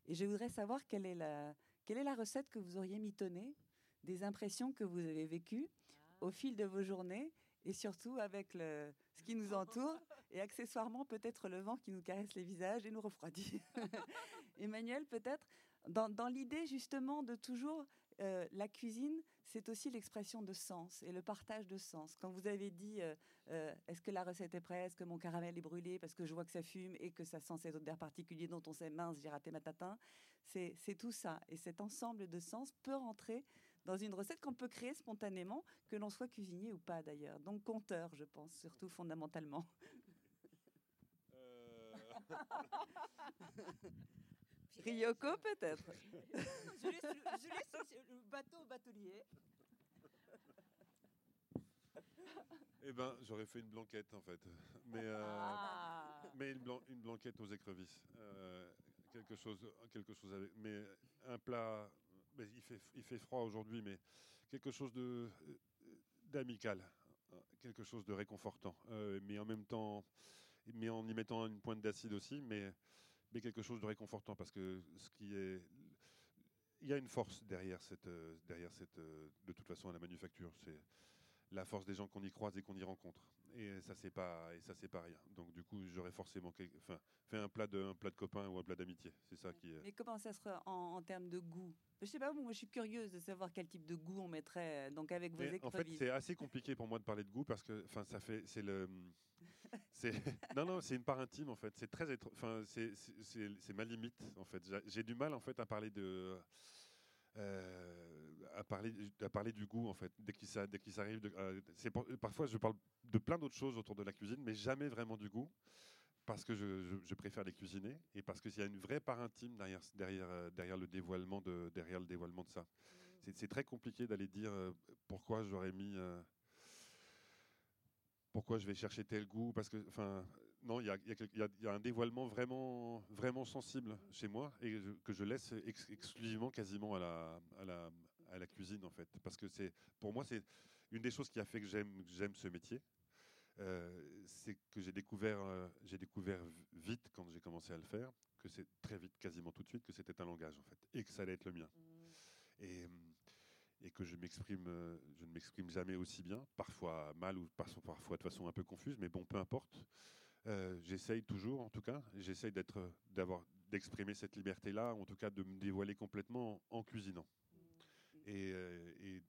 Et je voudrais savoir quelle est la, recette que vous auriez mitonnée des impressions que vous avez vécues au fil de vos journées et surtout avec ce qui nous entoure et accessoirement peut-être le vent qui nous caresse les visages et nous refroidit. (laughs) Emmanuel, peut-être, dans, dans l'idée justement de toujours euh, la cuisine, c'est aussi l'expression de sens et le partage de sens. Quand vous avez dit euh, euh, est-ce que la recette est prête, est-ce que mon caramel est brûlé parce que je vois que ça fume et que ça sent cet odeur particulier dont on sait mince, j'ai raté ma tatin, c'est tout ça. Et cet ensemble de sens peut rentrer dans une recette qu'on peut créer spontanément, que l'on soit cuisinier ou pas d'ailleurs. Donc compteur, je pense, surtout fondamentalement. (laughs) Ryoko peut-être. je, laisse, le bateau batelier. Eh ben, j'aurais fait une blanquette en fait, mais, euh, ah. mais une, une, blanquette aux écrevisses, euh, quelque chose, quelque chose avec, mais un plat. Mais il fait, il fait froid aujourd'hui, mais quelque chose de d'amical, quelque chose de réconfortant, euh, mais en même temps mais en y mettant une pointe d'acide aussi, mais, mais quelque chose de réconfortant parce que ce qui est il y a une force derrière cette, derrière cette, de toute façon à la manufacture, c'est la force des gens qu'on y croise et qu'on y rencontre. Et ça c'est pas, et ça c'est pas rien. Donc du coup, j'aurais forcément, enfin, fait un plat de, un plat de copain ou un plat d'amitié. C'est ça qui. Est... Mais comment ça sera en, en termes de goût? Je sais pas, moi je suis curieuse de savoir quel type de goût on mettrait donc avec vos écrevisses. En fait, c'est assez compliqué pour moi de parler de goût parce que, enfin, ça fait, c'est le (laughs) non, non, c'est une part intime en fait. C'est très, enfin, c'est ma limite en fait. J'ai du mal en fait à parler de, euh, à parler, à parler du goût en fait. Dès qu'il s'arrive, c'est parfois je parle de plein d'autres choses autour de la cuisine, mais jamais vraiment du goût parce que je, préfère les cuisiner et parce qu'il y a une vraie part intime derrière, derrière, euh, derrière le dévoilement de, derrière le dévoilement de ça. Mmh. C'est très compliqué d'aller dire euh, pourquoi j'aurais mis pourquoi je vais chercher tel goût Parce que, enfin, non, il y a, un dévoilement vraiment, vraiment sensible chez moi et que je laisse exclusivement quasiment à la, à la, à la cuisine en fait. Parce que c'est, pour moi, c'est une des choses qui a fait que j'aime, j'aime ce métier. Euh, c'est que j'ai découvert, euh, j'ai découvert vite quand j'ai commencé à le faire, que c'est très vite, quasiment tout de suite, que c'était un langage en fait, et que ça allait être le mien. Mmh. Et et que je m'exprime, euh, je ne m'exprime jamais aussi bien, parfois mal ou parfois de façon un peu confuse, mais bon, peu importe. Euh, j'essaye toujours, en tout cas, j'essaye d'être, d'avoir d'exprimer cette liberté-là, en tout cas de me dévoiler complètement en, cuisinant. Et, euh,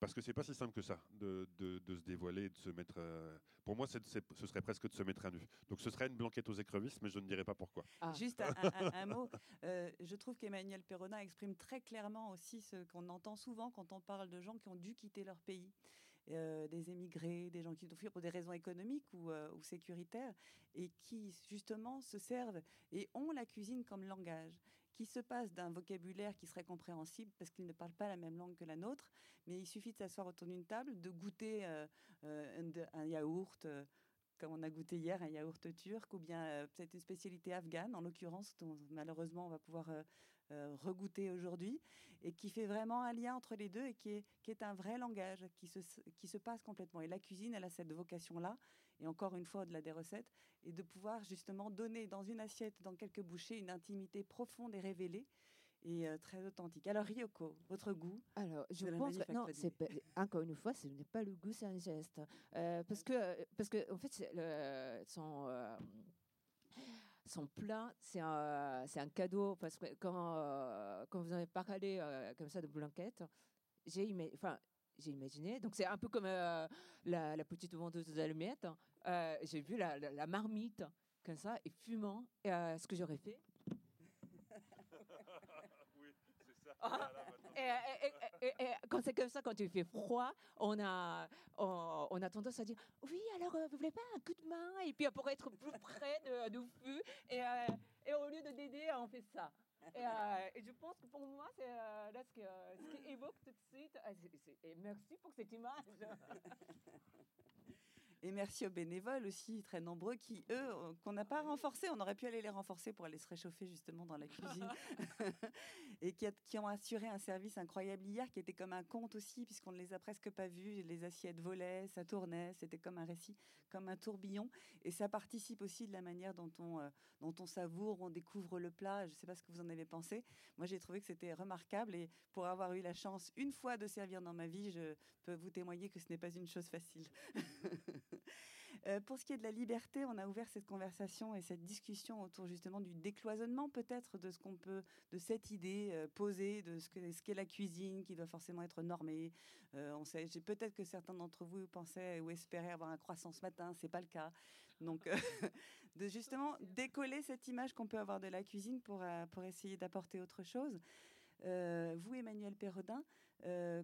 parce que c'est pas si simple que ça de, de, de se dévoiler, de se mettre. euh, pour moi, ce serait presque de se mettre à nu. Donc, ce serait une blanquette aux écrevisses, mais je ne dirais pas pourquoi. Ah. (laughs) Juste un, un- un- un mot. Euh, je trouve qu'Emmanuel Perronin exprime très clairement aussi ce qu'on entend souvent quand on parle de gens qui ont dû quitter leur pays. Euh, des émigrés, des gens qui ont fui pour des raisons économiques ou, euh, ou sécuritaires, et qui justement se servent et ont la cuisine comme langage, qui se passe d'un vocabulaire qui serait compréhensible parce qu'ils ne parlent pas la même langue que la nôtre, mais il suffit de s'asseoir autour d'une table, de goûter euh, euh, un, yaourt. euh, comme on a goûté hier, un yaourt turc, ou bien euh, peut-être une spécialité afghane, en l'occurrence, dont malheureusement on va pouvoir euh, regoûter aujourd'hui, et qui fait vraiment un lien entre les deux et qui est, qui est un vrai langage, qui se, qui se passe complètement. Et la cuisine, elle a cette vocation-là, et encore une fois, au-delà des recettes, et de pouvoir justement donner dans une assiette, dans quelques bouchées, une intimité profonde et révélée, et euh, très authentique. Alors Ryoko, votre goût Alors, je pense que non, pas- encore une fois, ce n'est pas le goût, c'est un geste. Euh, parce que, parce que, en fait, c'est le- son euh, son plat, c'est un, un cadeau parce que quand euh, quand vous avez parlé euh, comme ça de blanquette, j'ai imaginé. Donc c'est un peu comme euh, la, petite vendeuse d'allumettes. Euh, j'ai vu la, la- marmite comme ça et fumant. Ce que j'aurais fait, (laughs) oui, c'est ça. Ah, Et, quand c'est comme ça, quand il fait froid, on a, on, on a tendance à dire Oui, alors euh, vous voulez pas un coup de main? Et puis pour être plus près de, du feu. Et, au lieu de d'aider, on fait ça. Et, euh, et je pense que pour moi, c'est euh, là ce, que, ce qui évoque tout de suite. ah, et merci pour cette image. (laughs) Et merci aux bénévoles aussi, très nombreux, qui, eux, euh, qu'on n'a pas renforcés. On aurait pu aller les renforcer pour aller se réchauffer justement dans la cuisine. (laughs) (laughs) et qui, a- qui ont assuré un service incroyable hier, qui était comme un conte aussi, puisqu'on ne les a presque pas vus. Les assiettes volaient, ça tournait, c'était comme un récit, comme un tourbillon. Et ça participe aussi de la manière dont on, euh, dont on savoure, on découvre le plat. Je ne sais pas ce que vous en avez pensé. Moi, j'ai trouvé que c'était remarquable. Et pour avoir eu la chance une fois de servir dans ma vie, je peux vous témoigner que ce n'est pas une chose facile. (laughs) (laughs) Euh, pour ce qui est de la liberté, on a ouvert cette conversation et cette discussion autour justement du décloisonnement peut-être de ce qu'on peut, de cette idée euh, posée de ce que ce qu'est la cuisine, qui doit forcément être normée. Euh, on sait, j'ai peut-être que certains d'entre vous pensaient ou espéraient avoir un croissant ce matin, c'est pas le cas. Donc, euh, (laughs) de justement décoller cette image qu'on peut avoir de la cuisine pour pour essayer d'apporter autre chose. Euh, vous, Emmanuel Perrodin, euh,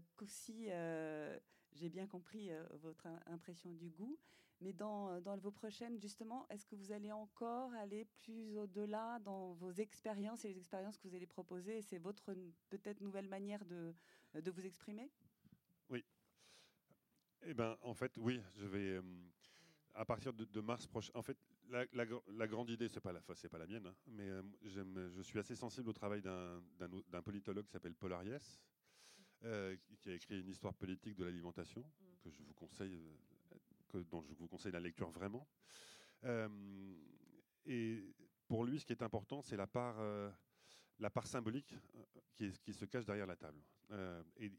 euh, j'ai bien compris euh, votre im- impression du goût, mais dans, dans vos prochaines, justement, est-ce que vous allez encore aller plus au-delà dans vos expériences et les expériences que vous allez proposer C'est votre peut-être nouvelle manière de, de vous exprimer? Eh ben, en fait, oui, je vais. euh, à partir de, mars prochain. En fait, la, la gr- la grande idée, c'est pas pas la mienne, hein, mais euh, je suis assez sensible au travail d'un politologue qui s'appelle Paul Ariès, euh, qui- a écrit une histoire politique de l'alimentation que je vous conseille, euh, que, dont je vous conseille la lecture vraiment. Euh, et pour lui, ce qui est important, c'est la part, euh, la part symbolique qui, est- qui se cache derrière la table. Et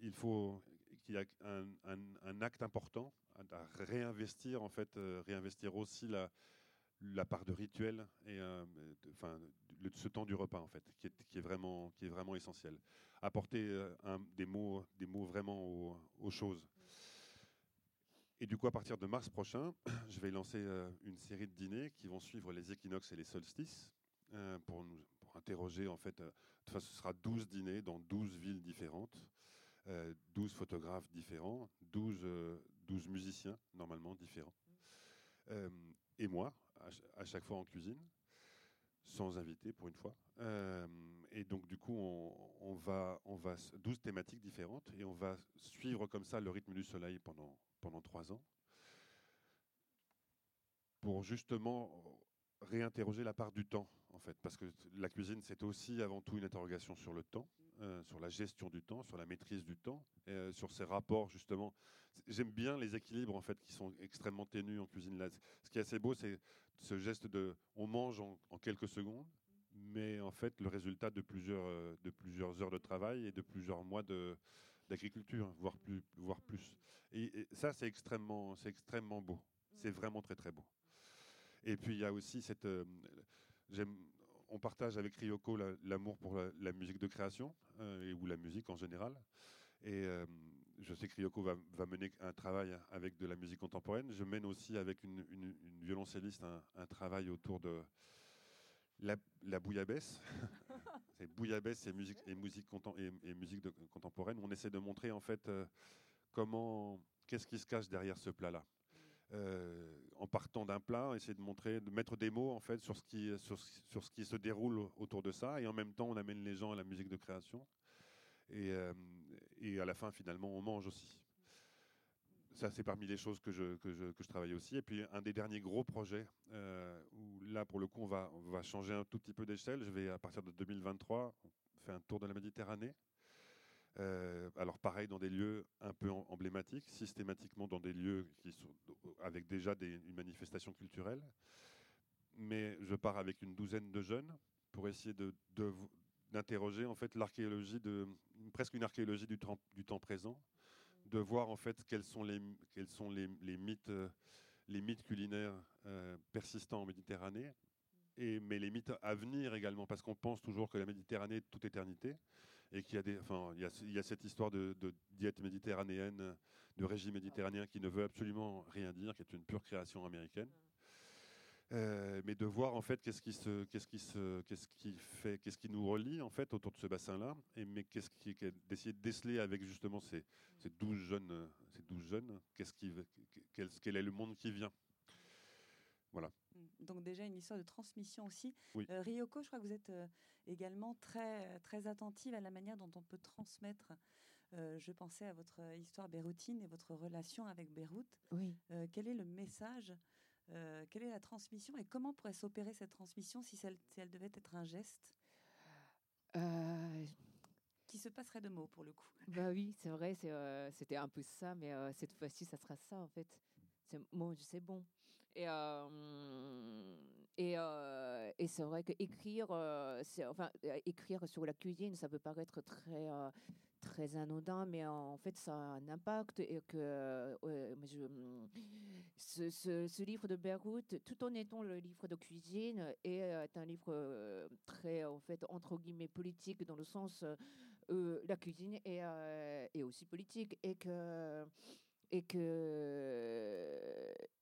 il- faut qu'il y a un, un- un acte important à réinvestir en fait, réinvestir aussi la, la part de rituel et euh, enfin ce temps du repas en fait, qui est, vraiment essentiel. Apporter euh, des mots des mots vraiment aux, choses. Et du coup, à partir de mars prochain, (clears throat) je vais lancer euh, une série de dîners qui vont suivre les équinoxes et les solstices euh, pour, nous, interroger, en fait, enfin, ce sera 12 dîners dans 12 villes différentes, euh, 12 photographes différents, 12, euh, 12 musiciens, normalement, différents. Et moi, à chaque fois en cuisine, sans invité pour une fois. Euh, et donc, du coup, on, on va, on va, s- 12 thématiques différentes, et on va suivre comme ça le rythme du soleil pendant, pendant trois ans, pour justement réinterroger la part du temps, en fait, parce que la cuisine, c'est aussi avant tout une interrogation sur le temps, euh, sur la gestion du temps, sur la maîtrise du temps, euh, sur ces rapports justement. J'aime bien les équilibres en fait qui sont extrêmement ténus en cuisine. Ce qui est assez beau, c'est ce geste de, on mange en, quelques secondes, mais en fait le résultat de plusieurs, euh, de plusieurs heures de travail et de plusieurs mois de d'agriculture, voire plus, voire plus. Et, et ça, c'est extrêmement, c'est extrêmement beau. C'est vraiment très très beau. Et puis il y a aussi cette, j'aime, on partage avec Ryoko l'amour pour la, musique de création et, ou la musique en général. Et je sais que Ryoko va, mener un travail avec de la musique contemporaine. Je mène aussi avec une, violoncelliste un, travail autour de la, la bouillabaisse. (laughs) c'est bouillabaisse et musique, et musique, et, musique de, contemporaine. On essaie de montrer en fait euh, comment, qu'est-ce qui se cache derrière ce plat-là. Euh, en partant d'un plat, essayer de montrer, de mettre des mots en fait sur ce qui, se déroule autour de ça, et en même temps on amène les gens à la musique de création. Et, euh, à la fin, finalement, on mange aussi. Ça, c'est parmi les choses que je, travaille aussi. Et puis, un des derniers gros projets, euh, où là, pour le coup, on va changer un tout petit peu d'échelle. Je vais, à partir de 2023, faire un tour de la Méditerranée. Euh, alors, pareil, dans des lieux un peu emblématiques, systématiquement dans des lieux qui sont avec déjà des, une manifestation culturelle. Mais je pars avec une douzaine de jeunes pour essayer d'interroger en fait l'archéologie de presque une archéologie du temps, présent, de voir en fait quels sont les les mythes culinaires euh, persistants en Méditerranée et mais les mythes à venir également parce qu'on pense toujours que la Méditerranée est toute éternité et qu'il y a des enfin il y a, cette histoire de, diète méditerranéenne de régime méditerranéen qui ne veut absolument rien dire qui est une pure création américaine euh, mais de voir en fait qu'est-ce qui se, qu'est-ce qui se, qu'est-ce qui fait, qu'est-ce qui nous relie en fait autour de ce bassin-là, et mais qu'est-ce qui, d'essayer de déceler avec justement ces, ces 12 jeunes, ces 12 jeunes, qu'est-ce qui, quel est le monde qui vient. Voilà. Mm. Donc déjà une histoire de transmission aussi. Euh, Ryoko, je crois que vous êtes euh, également très très attentive à la manière dont on peut transmettre. je pensais à votre histoire béroutine et votre relation avec Beyrouth. Oui. quel est le message euh, quelle est la transmission et comment pourrait s'opérer cette transmission si elle, elle, devait être un geste? Euh, qui se passerait de mots pour le coup Bah oui, c'est vrai, euh, c'était un peu ça, mais cette fois-ci, ça sera ça en fait. C'est bon, c'est bon. Et, et, et c'est vrai que écrire, enfin, écrire sur la cuisine, ça peut paraître très très anodin, mais en fait, ça a un impact et que je, ce, ce, livre de Beyrouth, tout en étant le livre de cuisine, est euh, un livre euh, très, en fait, entre guillemets, politique, dans le sens, euh, la cuisine est, est, aussi politique, et que, et que,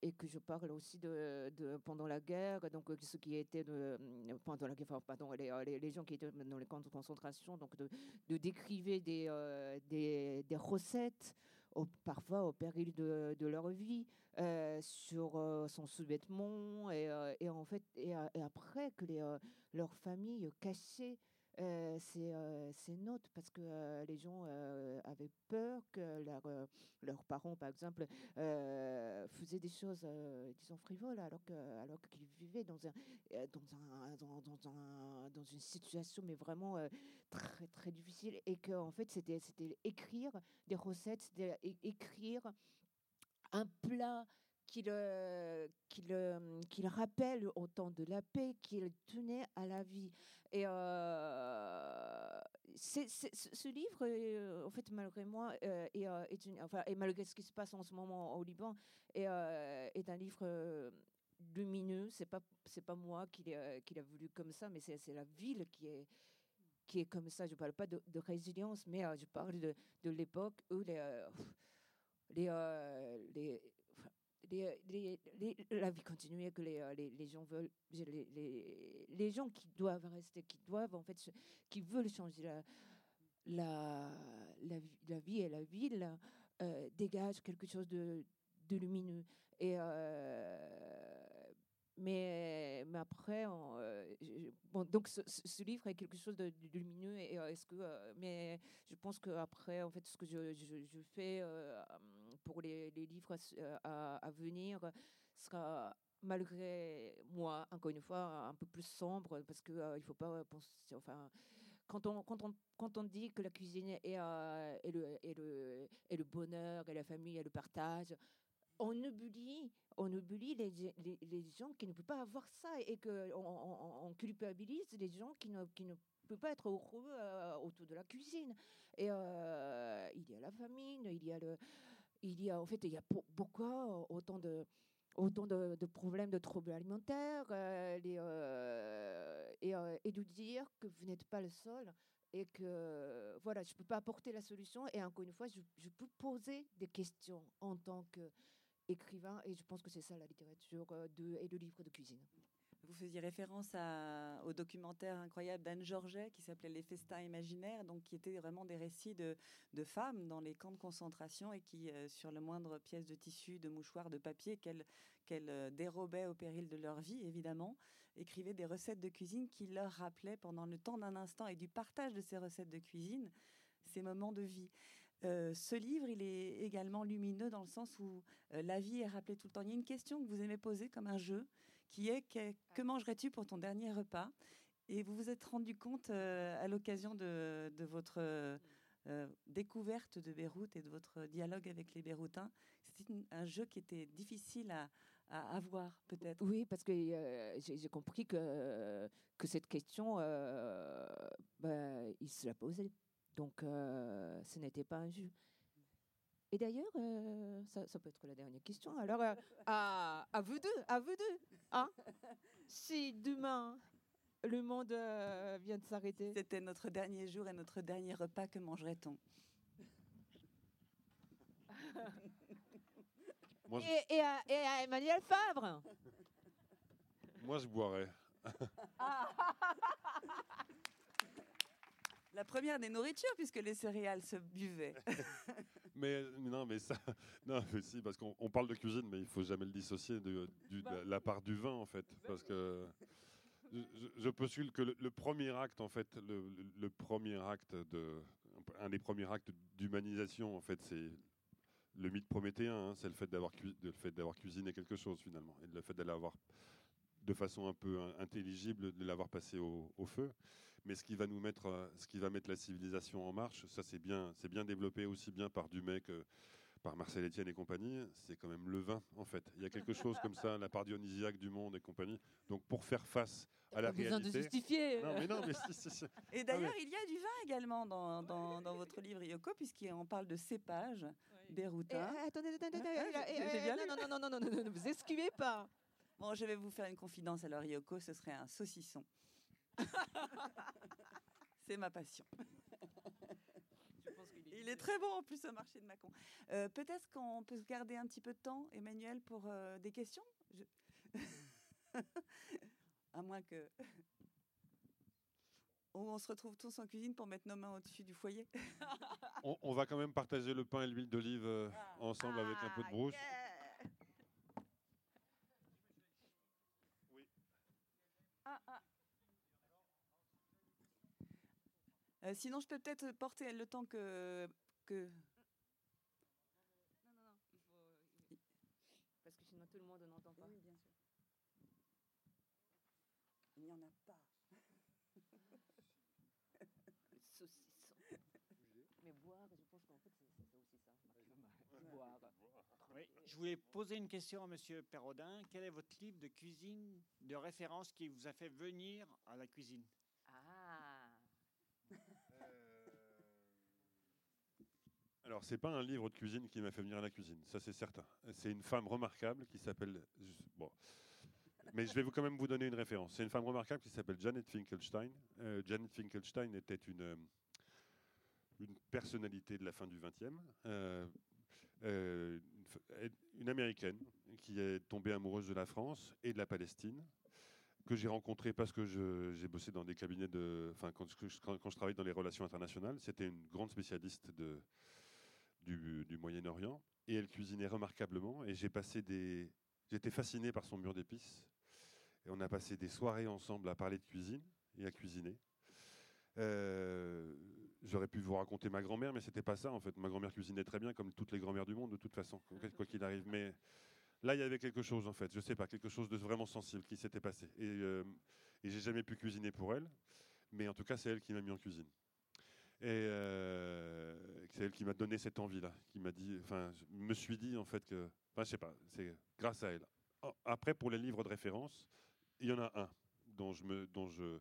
et que je parle aussi de, pendant la guerre, donc ce qui était de, pendant la guerre, pardon, les, les, gens qui étaient dans les camps de concentration, donc de, de décriver des, des, des recettes parfois au péril de, leur vie, euh, sur euh, son sous-vêtement, et, euh, et, en fait, et, après que les, leurs familles cachaient ces, ces, notes parce que les gens avaient peur que leur, leurs parents, par exemple, faisaient des choses, disons, frivoles, alors qu'ils alors qu'ils vivaient dans, un, dans, un, dans, dans, un, dans une situation, mais vraiment très, très difficile, et qu'en fait, c'était écrire des recettes, c'était écrire un plat qu'il qu'il rappelle au temps de la paix, qu'il tenait à la vie. Et euh, ce livre, euh, en fait, malgré moi, euh, est, malgré ce qui se passe en ce moment au Liban, est, un livre lumineux. C'est pas pas moi qui l'ai voulu comme ça, mais c'est la ville qui est qui est comme ça. Je parle pas de, résilience, mais je parle de, de l'époque où les les, les, la vie continue et que les, euh, les, gens veulent, les, gens qui doivent rester, qui doivent en fait, qui veulent changer la, la, la, vie et la ville, euh, dégagent quelque chose de, de lumineux. Et euh, mais, mais après, bon, donc ce, livre est quelque chose de, lumineux. Et est-ce que, mais je pense que après, en fait, ce que je, je, je fais pour les, livres euh, à, venir sera malgré moi, encore une fois, un peu plus sombre parce que euh, il faut pas penser, enfin, quand on, quand on, quand on dit que la cuisine est, euh, le, est, le, est le bonheur et la famille et le partage, on oublie, on oublie les, les, les, gens qui ne peuvent pas avoir ça et que on, on, culpabilise les gens qui ne, qui ne peuvent pas être heureux autour de la cuisine. Et il y a la famine, il y a le, il y a en fait il y a pourquoi autant de autant de, problèmes de troubles alimentaires les, et, et, de dire que vous n'êtes pas le seul et que voilà, je peux pas apporter la solution. Et encore une fois, je, peux poser des questions en tant qu'écrivain et je pense que c'est ça la littérature et le livre de cuisine. Vous faisiez référence au documentaire incroyable d'Anne Georget qui s'appelait Les Festins imaginaires, donc qui étaient vraiment des récits de, femmes dans les camps de concentration et qui, euh, sur le moindre pièce de tissu, de mouchoir, de papier qu'elles qu'elles euh, dérobaient au péril de leur vie, évidemment, écrivaient des recettes de cuisine qui leur rappelaient pendant le temps d'un instant et du partage de ces recettes de cuisine ces moments de vie. Euh, ce livre, il est également lumineux dans le sens où la vie est rappelée tout le temps. Il y a une question que vous aimez poser comme un jeu qui est que, mangerais-tu pour ton dernier repas? Et vous vous êtes rendu compte euh, à l'occasion de, votre euh, découverte de Beyrouth et de votre dialogue avec les Beyrouthins, c'était un jeu qui était difficile à, avoir peut-être? Oui, parce que euh, j'ai compris que, que cette question, ben, il se la posait. Donc, ce n'était pas un jeu. Et d'ailleurs, euh, ça, peut être la dernière question. Alors, euh, à, à, vous deux, à vous deux. Hein si demain, le monde euh, vient de s'arrêter. C'était notre dernier jour et notre dernier repas, que mangerait-on? Et, à, Emmanuel Fabre? Moi, je boirais. (laughs) La première des nourritures, puisque les céréales se buvaient. (laughs) mais non, mais ça, (laughs) non, mais si, parce qu'on parle de cuisine, mais il faut jamais le dissocier de, la part du vin, en fait, parce que je, postule que le, premier acte, en fait, le, premier acte de, un des premiers actes d'humanisation, en fait, c'est le mythe prométhéen, hein, c'est le fait d'avoir le fait d'avoir cuisiné quelque chose finalement, et le fait d'aller avoir de façon un peu intelligible, de l'avoir passé au feu. Mais ce qui va nous mettre, euh, ce qui va mettre la civilisation en marche, ça c'est bien, c'est bien développé aussi bien par Dumais que par Marcel Etienne et compagnie, c'est quand même le vin en fait. Il y a quelque chose comme ça, la part dionysiaque du monde et compagnie. Donc pour faire face à la réalité. besoin de justifier. Non, mais non, mais Et d'ailleurs, il y a du vin également dans, dans, dans votre livre Yoko, puisqu'on parle de cépage des routins. attendez, attendez, attendez. non, non, non, non, non, non, ne vous esquivez pas. Bon, je vais vous faire une confidence alors, Yoko, ce serait un saucisson. (laughs) C'est ma passion. il, est très bon en plus au marché de Macon. Euh, peut-être qu'on peut se garder un petit peu de temps, Emmanuel, pour euh, des questions? (laughs) À moins que. (laughs) On se retrouve tous en cuisine pour mettre nos mains au-dessus du foyer. on, va quand même partager le pain et l'huile d'olive euh, ah. ensemble avec un peu de brousse. Euh, sinon, je peux peut-être porter le temps que. que... Non, non, non. Il faut... Parce que sinon, tout le monde n'entend pas. Oui, bien sûr. Il n'y en a pas. Saucisson. Mais boire, je pense qu'en fait, c'est ça aussi ça. (laughs) Boire. Oui, je voulais poser une question à Monsieur Perrodin. Quel est votre livre de cuisine de référence qui vous a fait venir à la cuisine? Alors, c'est pas un livre de cuisine qui m'a fait venir à la cuisine, ça c'est certain. C'est une femme remarquable qui s'appelle. Mais je vais quand même vous donner une référence. C'est une femme remarquable qui s'appelle Janet Finkelstein. Euh, Janet Finkelstein était une, euh, une personnalité de la fin du XXe, euh, une américaine qui est tombée amoureuse de la France et de la Palestine, que j'ai rencontrée parce que j'ai bossé dans des cabinets de. Enfin, quand, quand, quand je travaillais dans les relations internationales, c'était une grande spécialiste de, du, Moyen-Orient et elle cuisinait remarquablement. Et j'ai passé des, j'étais fasciné par son mur d'épices. Et on a passé des soirées ensemble à parler de cuisine et à cuisiner. Euh, j'aurais pu vous raconter ma grand-mère, mais c'était pas ça en fait. Ma grand-mère cuisinait très bien, comme toutes les grand-mères du monde, de toute façon, quoi qu'il arrive. Mais là, il y avait quelque chose en fait. Je sais pas, quelque chose de vraiment sensible qui s'était passé. Et, euh, et j'ai jamais pu cuisiner pour elle, mais en tout cas, c'est elle qui m'a mis en cuisine. Et euh, c'est elle qui m'a donné cette envie-là, qui m'a dit, enfin, je me suis dit en fait que, enfin, je sais pas, c'est grâce à elle. Oh, après, pour les livres de référence, il y en a un dont je me, dont je,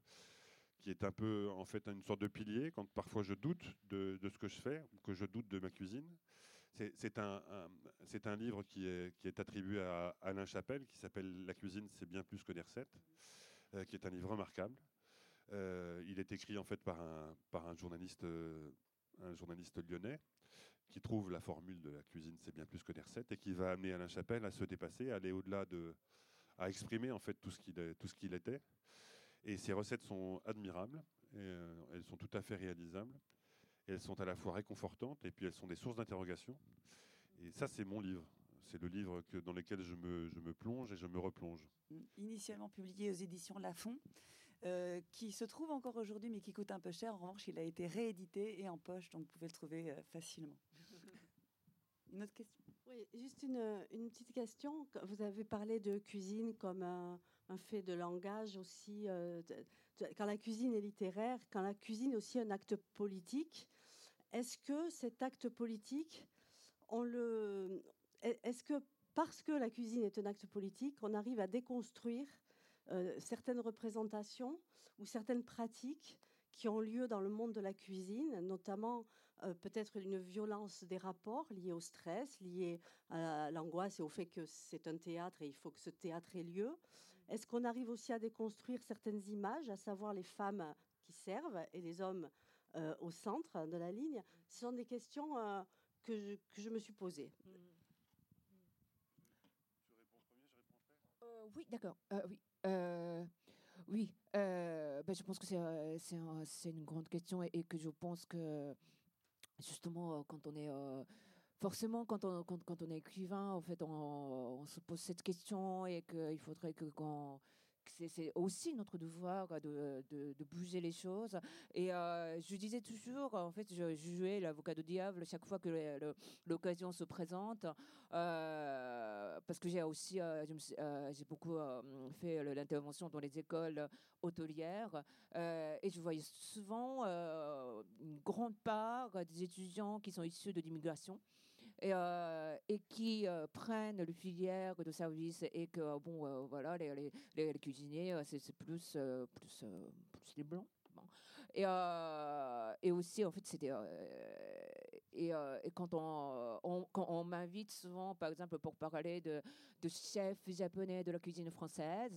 qui est un peu en fait une sorte de pilier quand parfois je doute de, de ce que je fais, que je doute de ma cuisine. C'est un, c'est un, livre qui est, qui est attribué à Alain Chapelle, qui s'appelle La cuisine, c'est bien plus que des recettes, qui est un livre remarquable. Il est écrit en fait par un, par un journaliste, lyonnais qui trouve la formule de la cuisine, c'est bien plus que des recettes, et qui va amener Alain Chapelle à se dépasser, à aller au-delà de, à exprimer en fait tout ce qu'il était. Et ces recettes sont admirables, euh, elles sont tout à fait réalisables, elles sont à la fois réconfortantes et puis elles sont des sources d'interrogation. Et ça, c'est mon livre. C'est le livre dans lequel je me, je me plonge et je me replonge. Initialement publié aux éditions Lafon, euh, qui se trouve encore aujourd'hui, mais qui coûte un peu cher. En revanche, il a été réédité et en poche, donc vous pouvez le trouver euh, facilement. (laughs) Une autre question? Oui, juste une, une, petite question. Vous avez parlé de cuisine comme un, un fait de langage aussi. Euh, quand la cuisine est littéraire, quand la cuisine est aussi un acte politique, est-ce que cet acte politique, on le, est-ce que parce que la cuisine est un acte politique, on arrive à déconstruire euh, certaines représentations ou certaines pratiques qui ont lieu dans le monde de la cuisine, notamment euh, peut-être une violence des rapports liés au stress, liés à l'angoisse et au fait que c'est un théâtre et il faut que ce théâtre ait lieu. Est-ce qu'on arrive aussi à déconstruire certaines images, à savoir les femmes qui servent et les hommes euh, au centre de la ligne? Ce sont des questions euh, que, je, que, je, me suis posées. oui, d'accord. oui. oui, ben, je pense que c'est une grande question et, que je pense que justement, euh, quand on est euh, forcément, quand on, quand, quand, on est écrivain, en fait, on, se pose cette question et qu'il faudrait que quand c'est aussi notre devoir de, bouger les choses. Et euh, je disais toujours, en fait, je, jouais l'avocat du diable chaque fois que l'occasion se présente, parce que j'ai aussi, j'ai beaucoup fait l'intervention dans les écoles hôtelières, et je voyais souvent une grande part des étudiants qui sont issus de l'immigration et, euh, et qui euh, prennent le filière de service et que bon euh, voilà les, les, les cuisiniers c'est plus plus plus les blancs et, et aussi en fait c'était et, on, on quand on m'invite souvent, par exemple, pour parler de, chefs japonais de la cuisine française,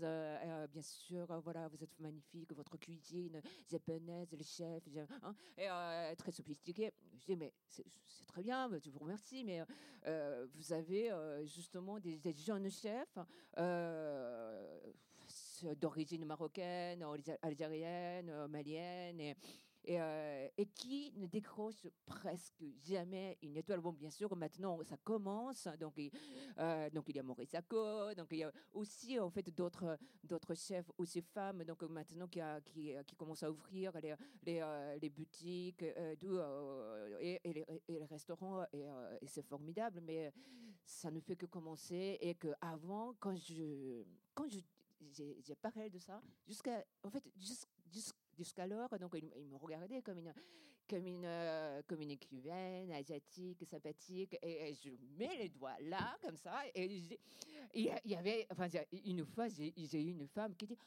bien sûr, voilà, vous êtes magnifique, votre cuisine japonaise, les chefs, hein, et, très sophistiqué. Je dis, mais c'est très bien, je vous remercie, mais vous avez justement des, jeunes chefs d'origine marocaine, algérienne, malienne, euh, et, qui ne décroche presque jamais une étoile. Bon, bien sûr, maintenant ça commence, donc, euh, donc il y a Maurice Sacco, donc il y a aussi en fait d'autres d'autres chefs, aussi femmes, donc maintenant qui, a, qui, qui commencent à ouvrir les, les, euh, les boutiques et, les, restaurants, et, c'est formidable, mais ça ne fait que commencer, et qu'avant, quand je, quand je j'ai parlé de ça jusqu'à en fait jusqu'à jusqu'alors, donc il, me regardait comme une, comme une, euh, comme une écrivaine asiatique, sympathique, et, je mets les doigts là, comme ça, et il y avait, enfin, une fois, j'ai eu une femme qui dit,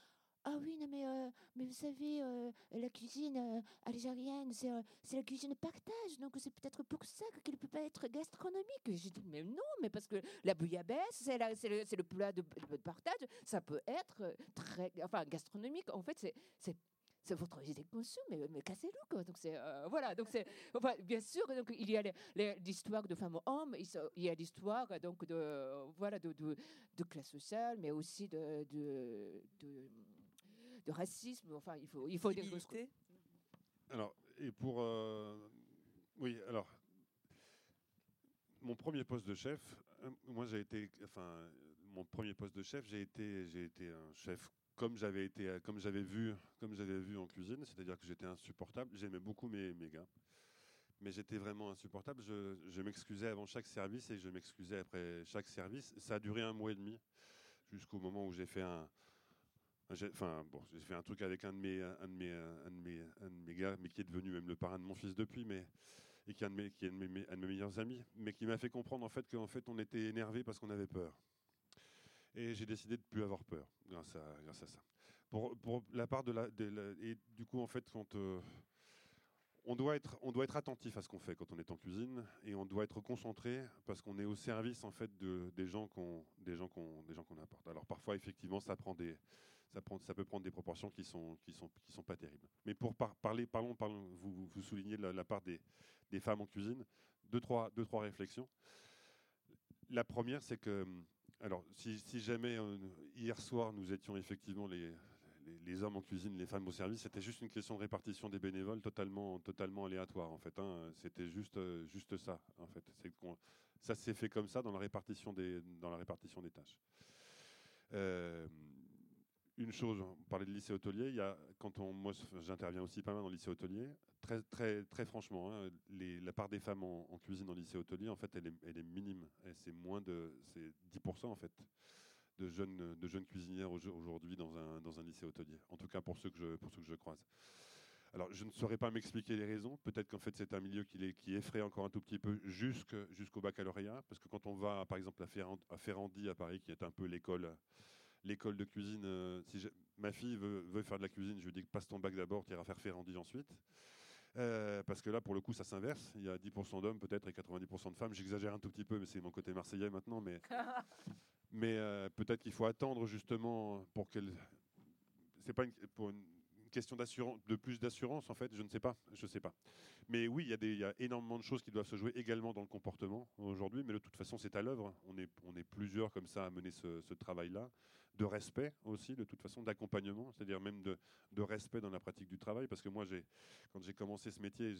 ah oui, non, mais, euh, mais vous savez, euh, la cuisine algérienne, c'est la cuisine de partage, donc c'est peut-être pour ça qu'elle ne peut pas être gastronomique. J'ai dit, mais non, mais parce que la bouillabaisse, c'est le, le, plat de, partage, ça peut être très, enfin, gastronomique. En fait, c'est c'est votre idée conçue, mais, mais cassez-le quoi. Donc c'est euh, voilà, donc c'est enfin, bien sûr donc il y a l'histoire de femmes hommes, il y a l'histoire donc de voilà de, de, de, classe sociale, mais aussi de de, de, racisme. Enfin, il faut il faut Alors et pour euh, oui alors mon premier poste de chef, euh, moi j'ai été enfin mon premier poste de chef, j'ai été j'ai été un chef comme j'avais été, euh, comme j'avais vu, comme j'avais vu en cuisine, c'est-à-dire que j'étais insupportable. J'aimais beaucoup mes, mes gars, mais j'étais vraiment insupportable. Je, m'excusais avant chaque service et je m'excusais après chaque service. Ça a duré un mois et demi, jusqu'au moment où j'ai fait un, enfin bon, j'ai fait un truc avec un de mes, un de mes, un de mes, un de mes gars, mais qui est devenu même le parrain de mon fils depuis, mais et qui est un de mes, qui est un de mes, un de mes meilleurs amis, mais qui m'a fait comprendre en fait qu'en fait on était énervé parce qu'on avait peur. Et j'ai décidé de plus avoir peur grâce à, grâce à ça. Pour, pour la part de la, et du coup, en fait, quand euh, on doit, être, on doit être attentif à ce qu'on fait quand on est en cuisine et on doit être concentré parce qu'on est au service en fait de, des gens qu'on des gens apporte. Alors parfois effectivement ça prend des ça, prend, ça peut prendre des proportions qui sont qui sont qui sont pas terribles. Mais pour parler parlons, parlons vous, vous soulignez la, part des, des, femmes en cuisine. Deux trois deux trois réflexions. La première c'est que alors si, si jamais euh, hier soir nous étions effectivement les les, hommes en cuisine, les femmes au service, c'était juste une question de répartition des bénévoles totalement, totalement aléatoire en fait. Hein. C'était juste, euh, juste ça en fait. ça s'est fait comme ça dans la répartition des, dans la répartition des tâches. Euh, une chose, on parlait de lycée hôtelier, j'interviens aussi pas mal dans le lycée hôtelier, très, franchement, hein, la part des femmes en, cuisine dans le lycée hôtelier, en fait, elle est, minime. C'est moins de, c'est 10% en fait de jeunes, cuisinières aujourd'hui dans un, lycée hôtelier. En tout cas, pour ceux que je, pour croise. Alors, je ne saurais pas m'expliquer les raisons. Peut-être qu'en fait, c'est un milieu qui, qui effraie encore un tout petit peu jusqu'au baccalauréat. Parce que quand on va, par exemple, à Ferrandi, à Paris, qui est un peu l'école l'école de cuisine, euh, si ma fille veut, veut, faire de la cuisine, je lui dis passe ton bac d'abord, tu iras faire Ferrandi ensuite. Euh, parce que là, pour le coup, ça s'inverse. Il y a 10% d'hommes peut-être et 90% de femmes. J'exagère un tout petit peu, mais c'est mon côté marseillais maintenant. Mais (laughs) Mais euh, peut-être qu'il faut attendre justement pour qu'elle. C'est pas une, pour une question d'assurance, de plus d'assurance en fait. Je ne sais pas, je sais pas. Mais oui, il y, a des, il y a énormément de choses qui doivent se jouer également dans le comportement aujourd'hui. Mais de toute façon, c'est à l'œuvre. On est, on est plusieurs comme ça à mener ce, ce travail-là, de respect aussi, de toute façon, d'accompagnement, c'est-à-dire même de, de, respect dans la pratique du travail. Parce que moi, quand j'ai commencé ce métier,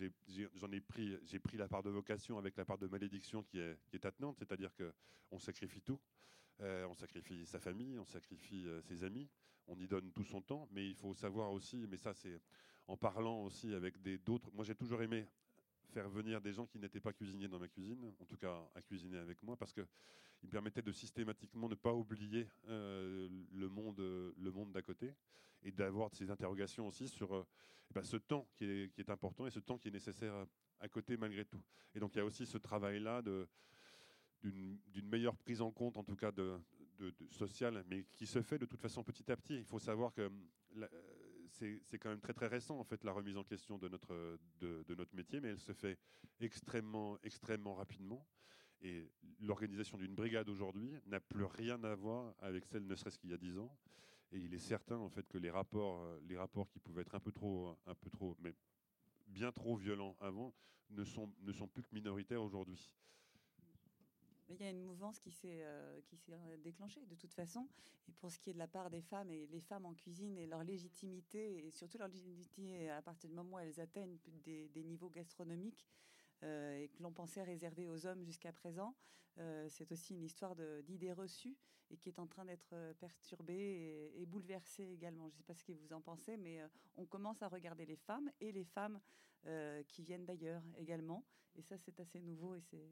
j'en ai, pris, j'ai pris la part de vocation avec la part de malédiction qui est, qui est attenante, c'est-à-dire que on sacrifie tout. Euh, on sacrifie sa famille, on sacrifie euh, ses amis, on y donne tout son temps, mais il faut savoir aussi, mais ça c'est en parlant aussi avec des d'autres. Moi j'ai toujours aimé faire venir des gens qui n'étaient pas cuisiniers dans ma cuisine, en tout cas à cuisiner avec moi, parce que il me permettait de systématiquement ne pas oublier euh, le monde, le monde d'à côté, et d'avoir ces interrogations aussi sur eh ben, ce temps qui est, important et ce temps qui est nécessaire à côté malgré tout. Et donc il y a aussi ce travail-là d'une meilleure prise en compte, en tout cas de, de, sociale, mais qui se fait de toute façon petit à petit. Il faut savoir que euh, c'est quand même très très récent en fait la remise en question de notre, de, notre métier, mais elle se fait extrêmement extrêmement rapidement. Et l'organisation d'une brigade aujourd'hui n'a plus rien à voir avec celle ne serait-ce qu'il y a dix ans. Et il est certain en fait que les rapports, les rapports qui pouvaient être un peu trop, un peu trop, mais bien trop violents avant, ne sont, ne sont plus que minoritaires aujourd'hui. Il y a une mouvance qui s'est euh, euh, déclenchée de toute façon. Et pour ce qui est de la part des femmes et les femmes en cuisine et leur légitimité et surtout leur légitimité à partir du moment où elles atteignent des, niveaux gastronomiques euh, et que l'on pensait réserver aux hommes jusqu'à présent, c'est aussi une histoire d'idées reçues et qui est en train d'être perturbée et, bouleversée également. Je ne sais pas ce que vous en pensez, mais on commence à regarder les femmes et les femmes qui viennent d'ailleurs également. Et ça, c'est assez nouveau et c'est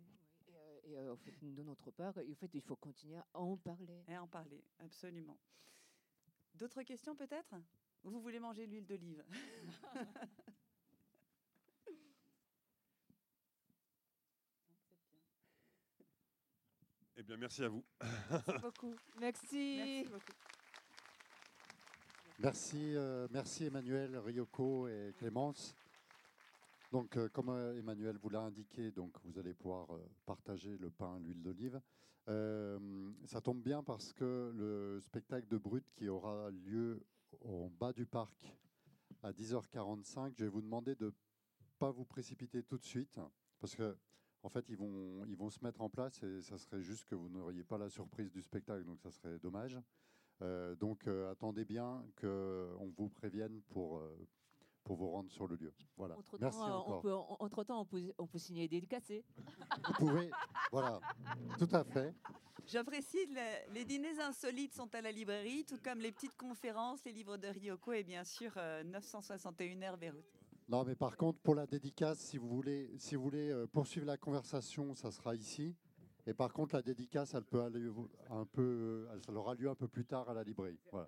et euh, fait, de notre part, en fait, il faut continuer à en parler. Et en parler, absolument. D'autres questions peut-être? Vous voulez manger l'huile d'olive? Eh bien, merci à vous. Merci beaucoup. Merci. Merci beaucoup. Merci, euh, merci Emmanuel, Ryoko et Clémence. Donc, euh, comme euh, Emmanuel vous l'a indiqué, donc vous allez pouvoir euh, partager le pain, l'huile d'olive. ça tombe bien parce que le spectacle de Brut qui aura lieu au bas du parc à 10h45, je vais vous demander de pas vous précipiter tout de suite parce que en fait ils vont ils vont se mettre en place et ça serait juste que vous n'auriez pas la surprise du spectacle, donc ça serait dommage. donc attendez bien qu'on vous prévienne pour pour vous rendre sur le lieu. Voilà. Entre Merci temps, encore. On peut, entre temps, on peut, on peut signer des dédicacés. Vous pouvez, voilà, tout à fait. Je précise, les, dîners insolites sont à la librairie, tout comme les petites conférences, les livres de Ryoko et bien sûr 961 euh, heures Beyrouth. Non, mais par contre, pour la dédicace, si vous voulez, si vous voulez euh, poursuivre la conversation, ça sera ici. Et par contre, la dédicace, elle peut aller un peu, elle aura lieu un peu plus tard à la librairie. Voilà.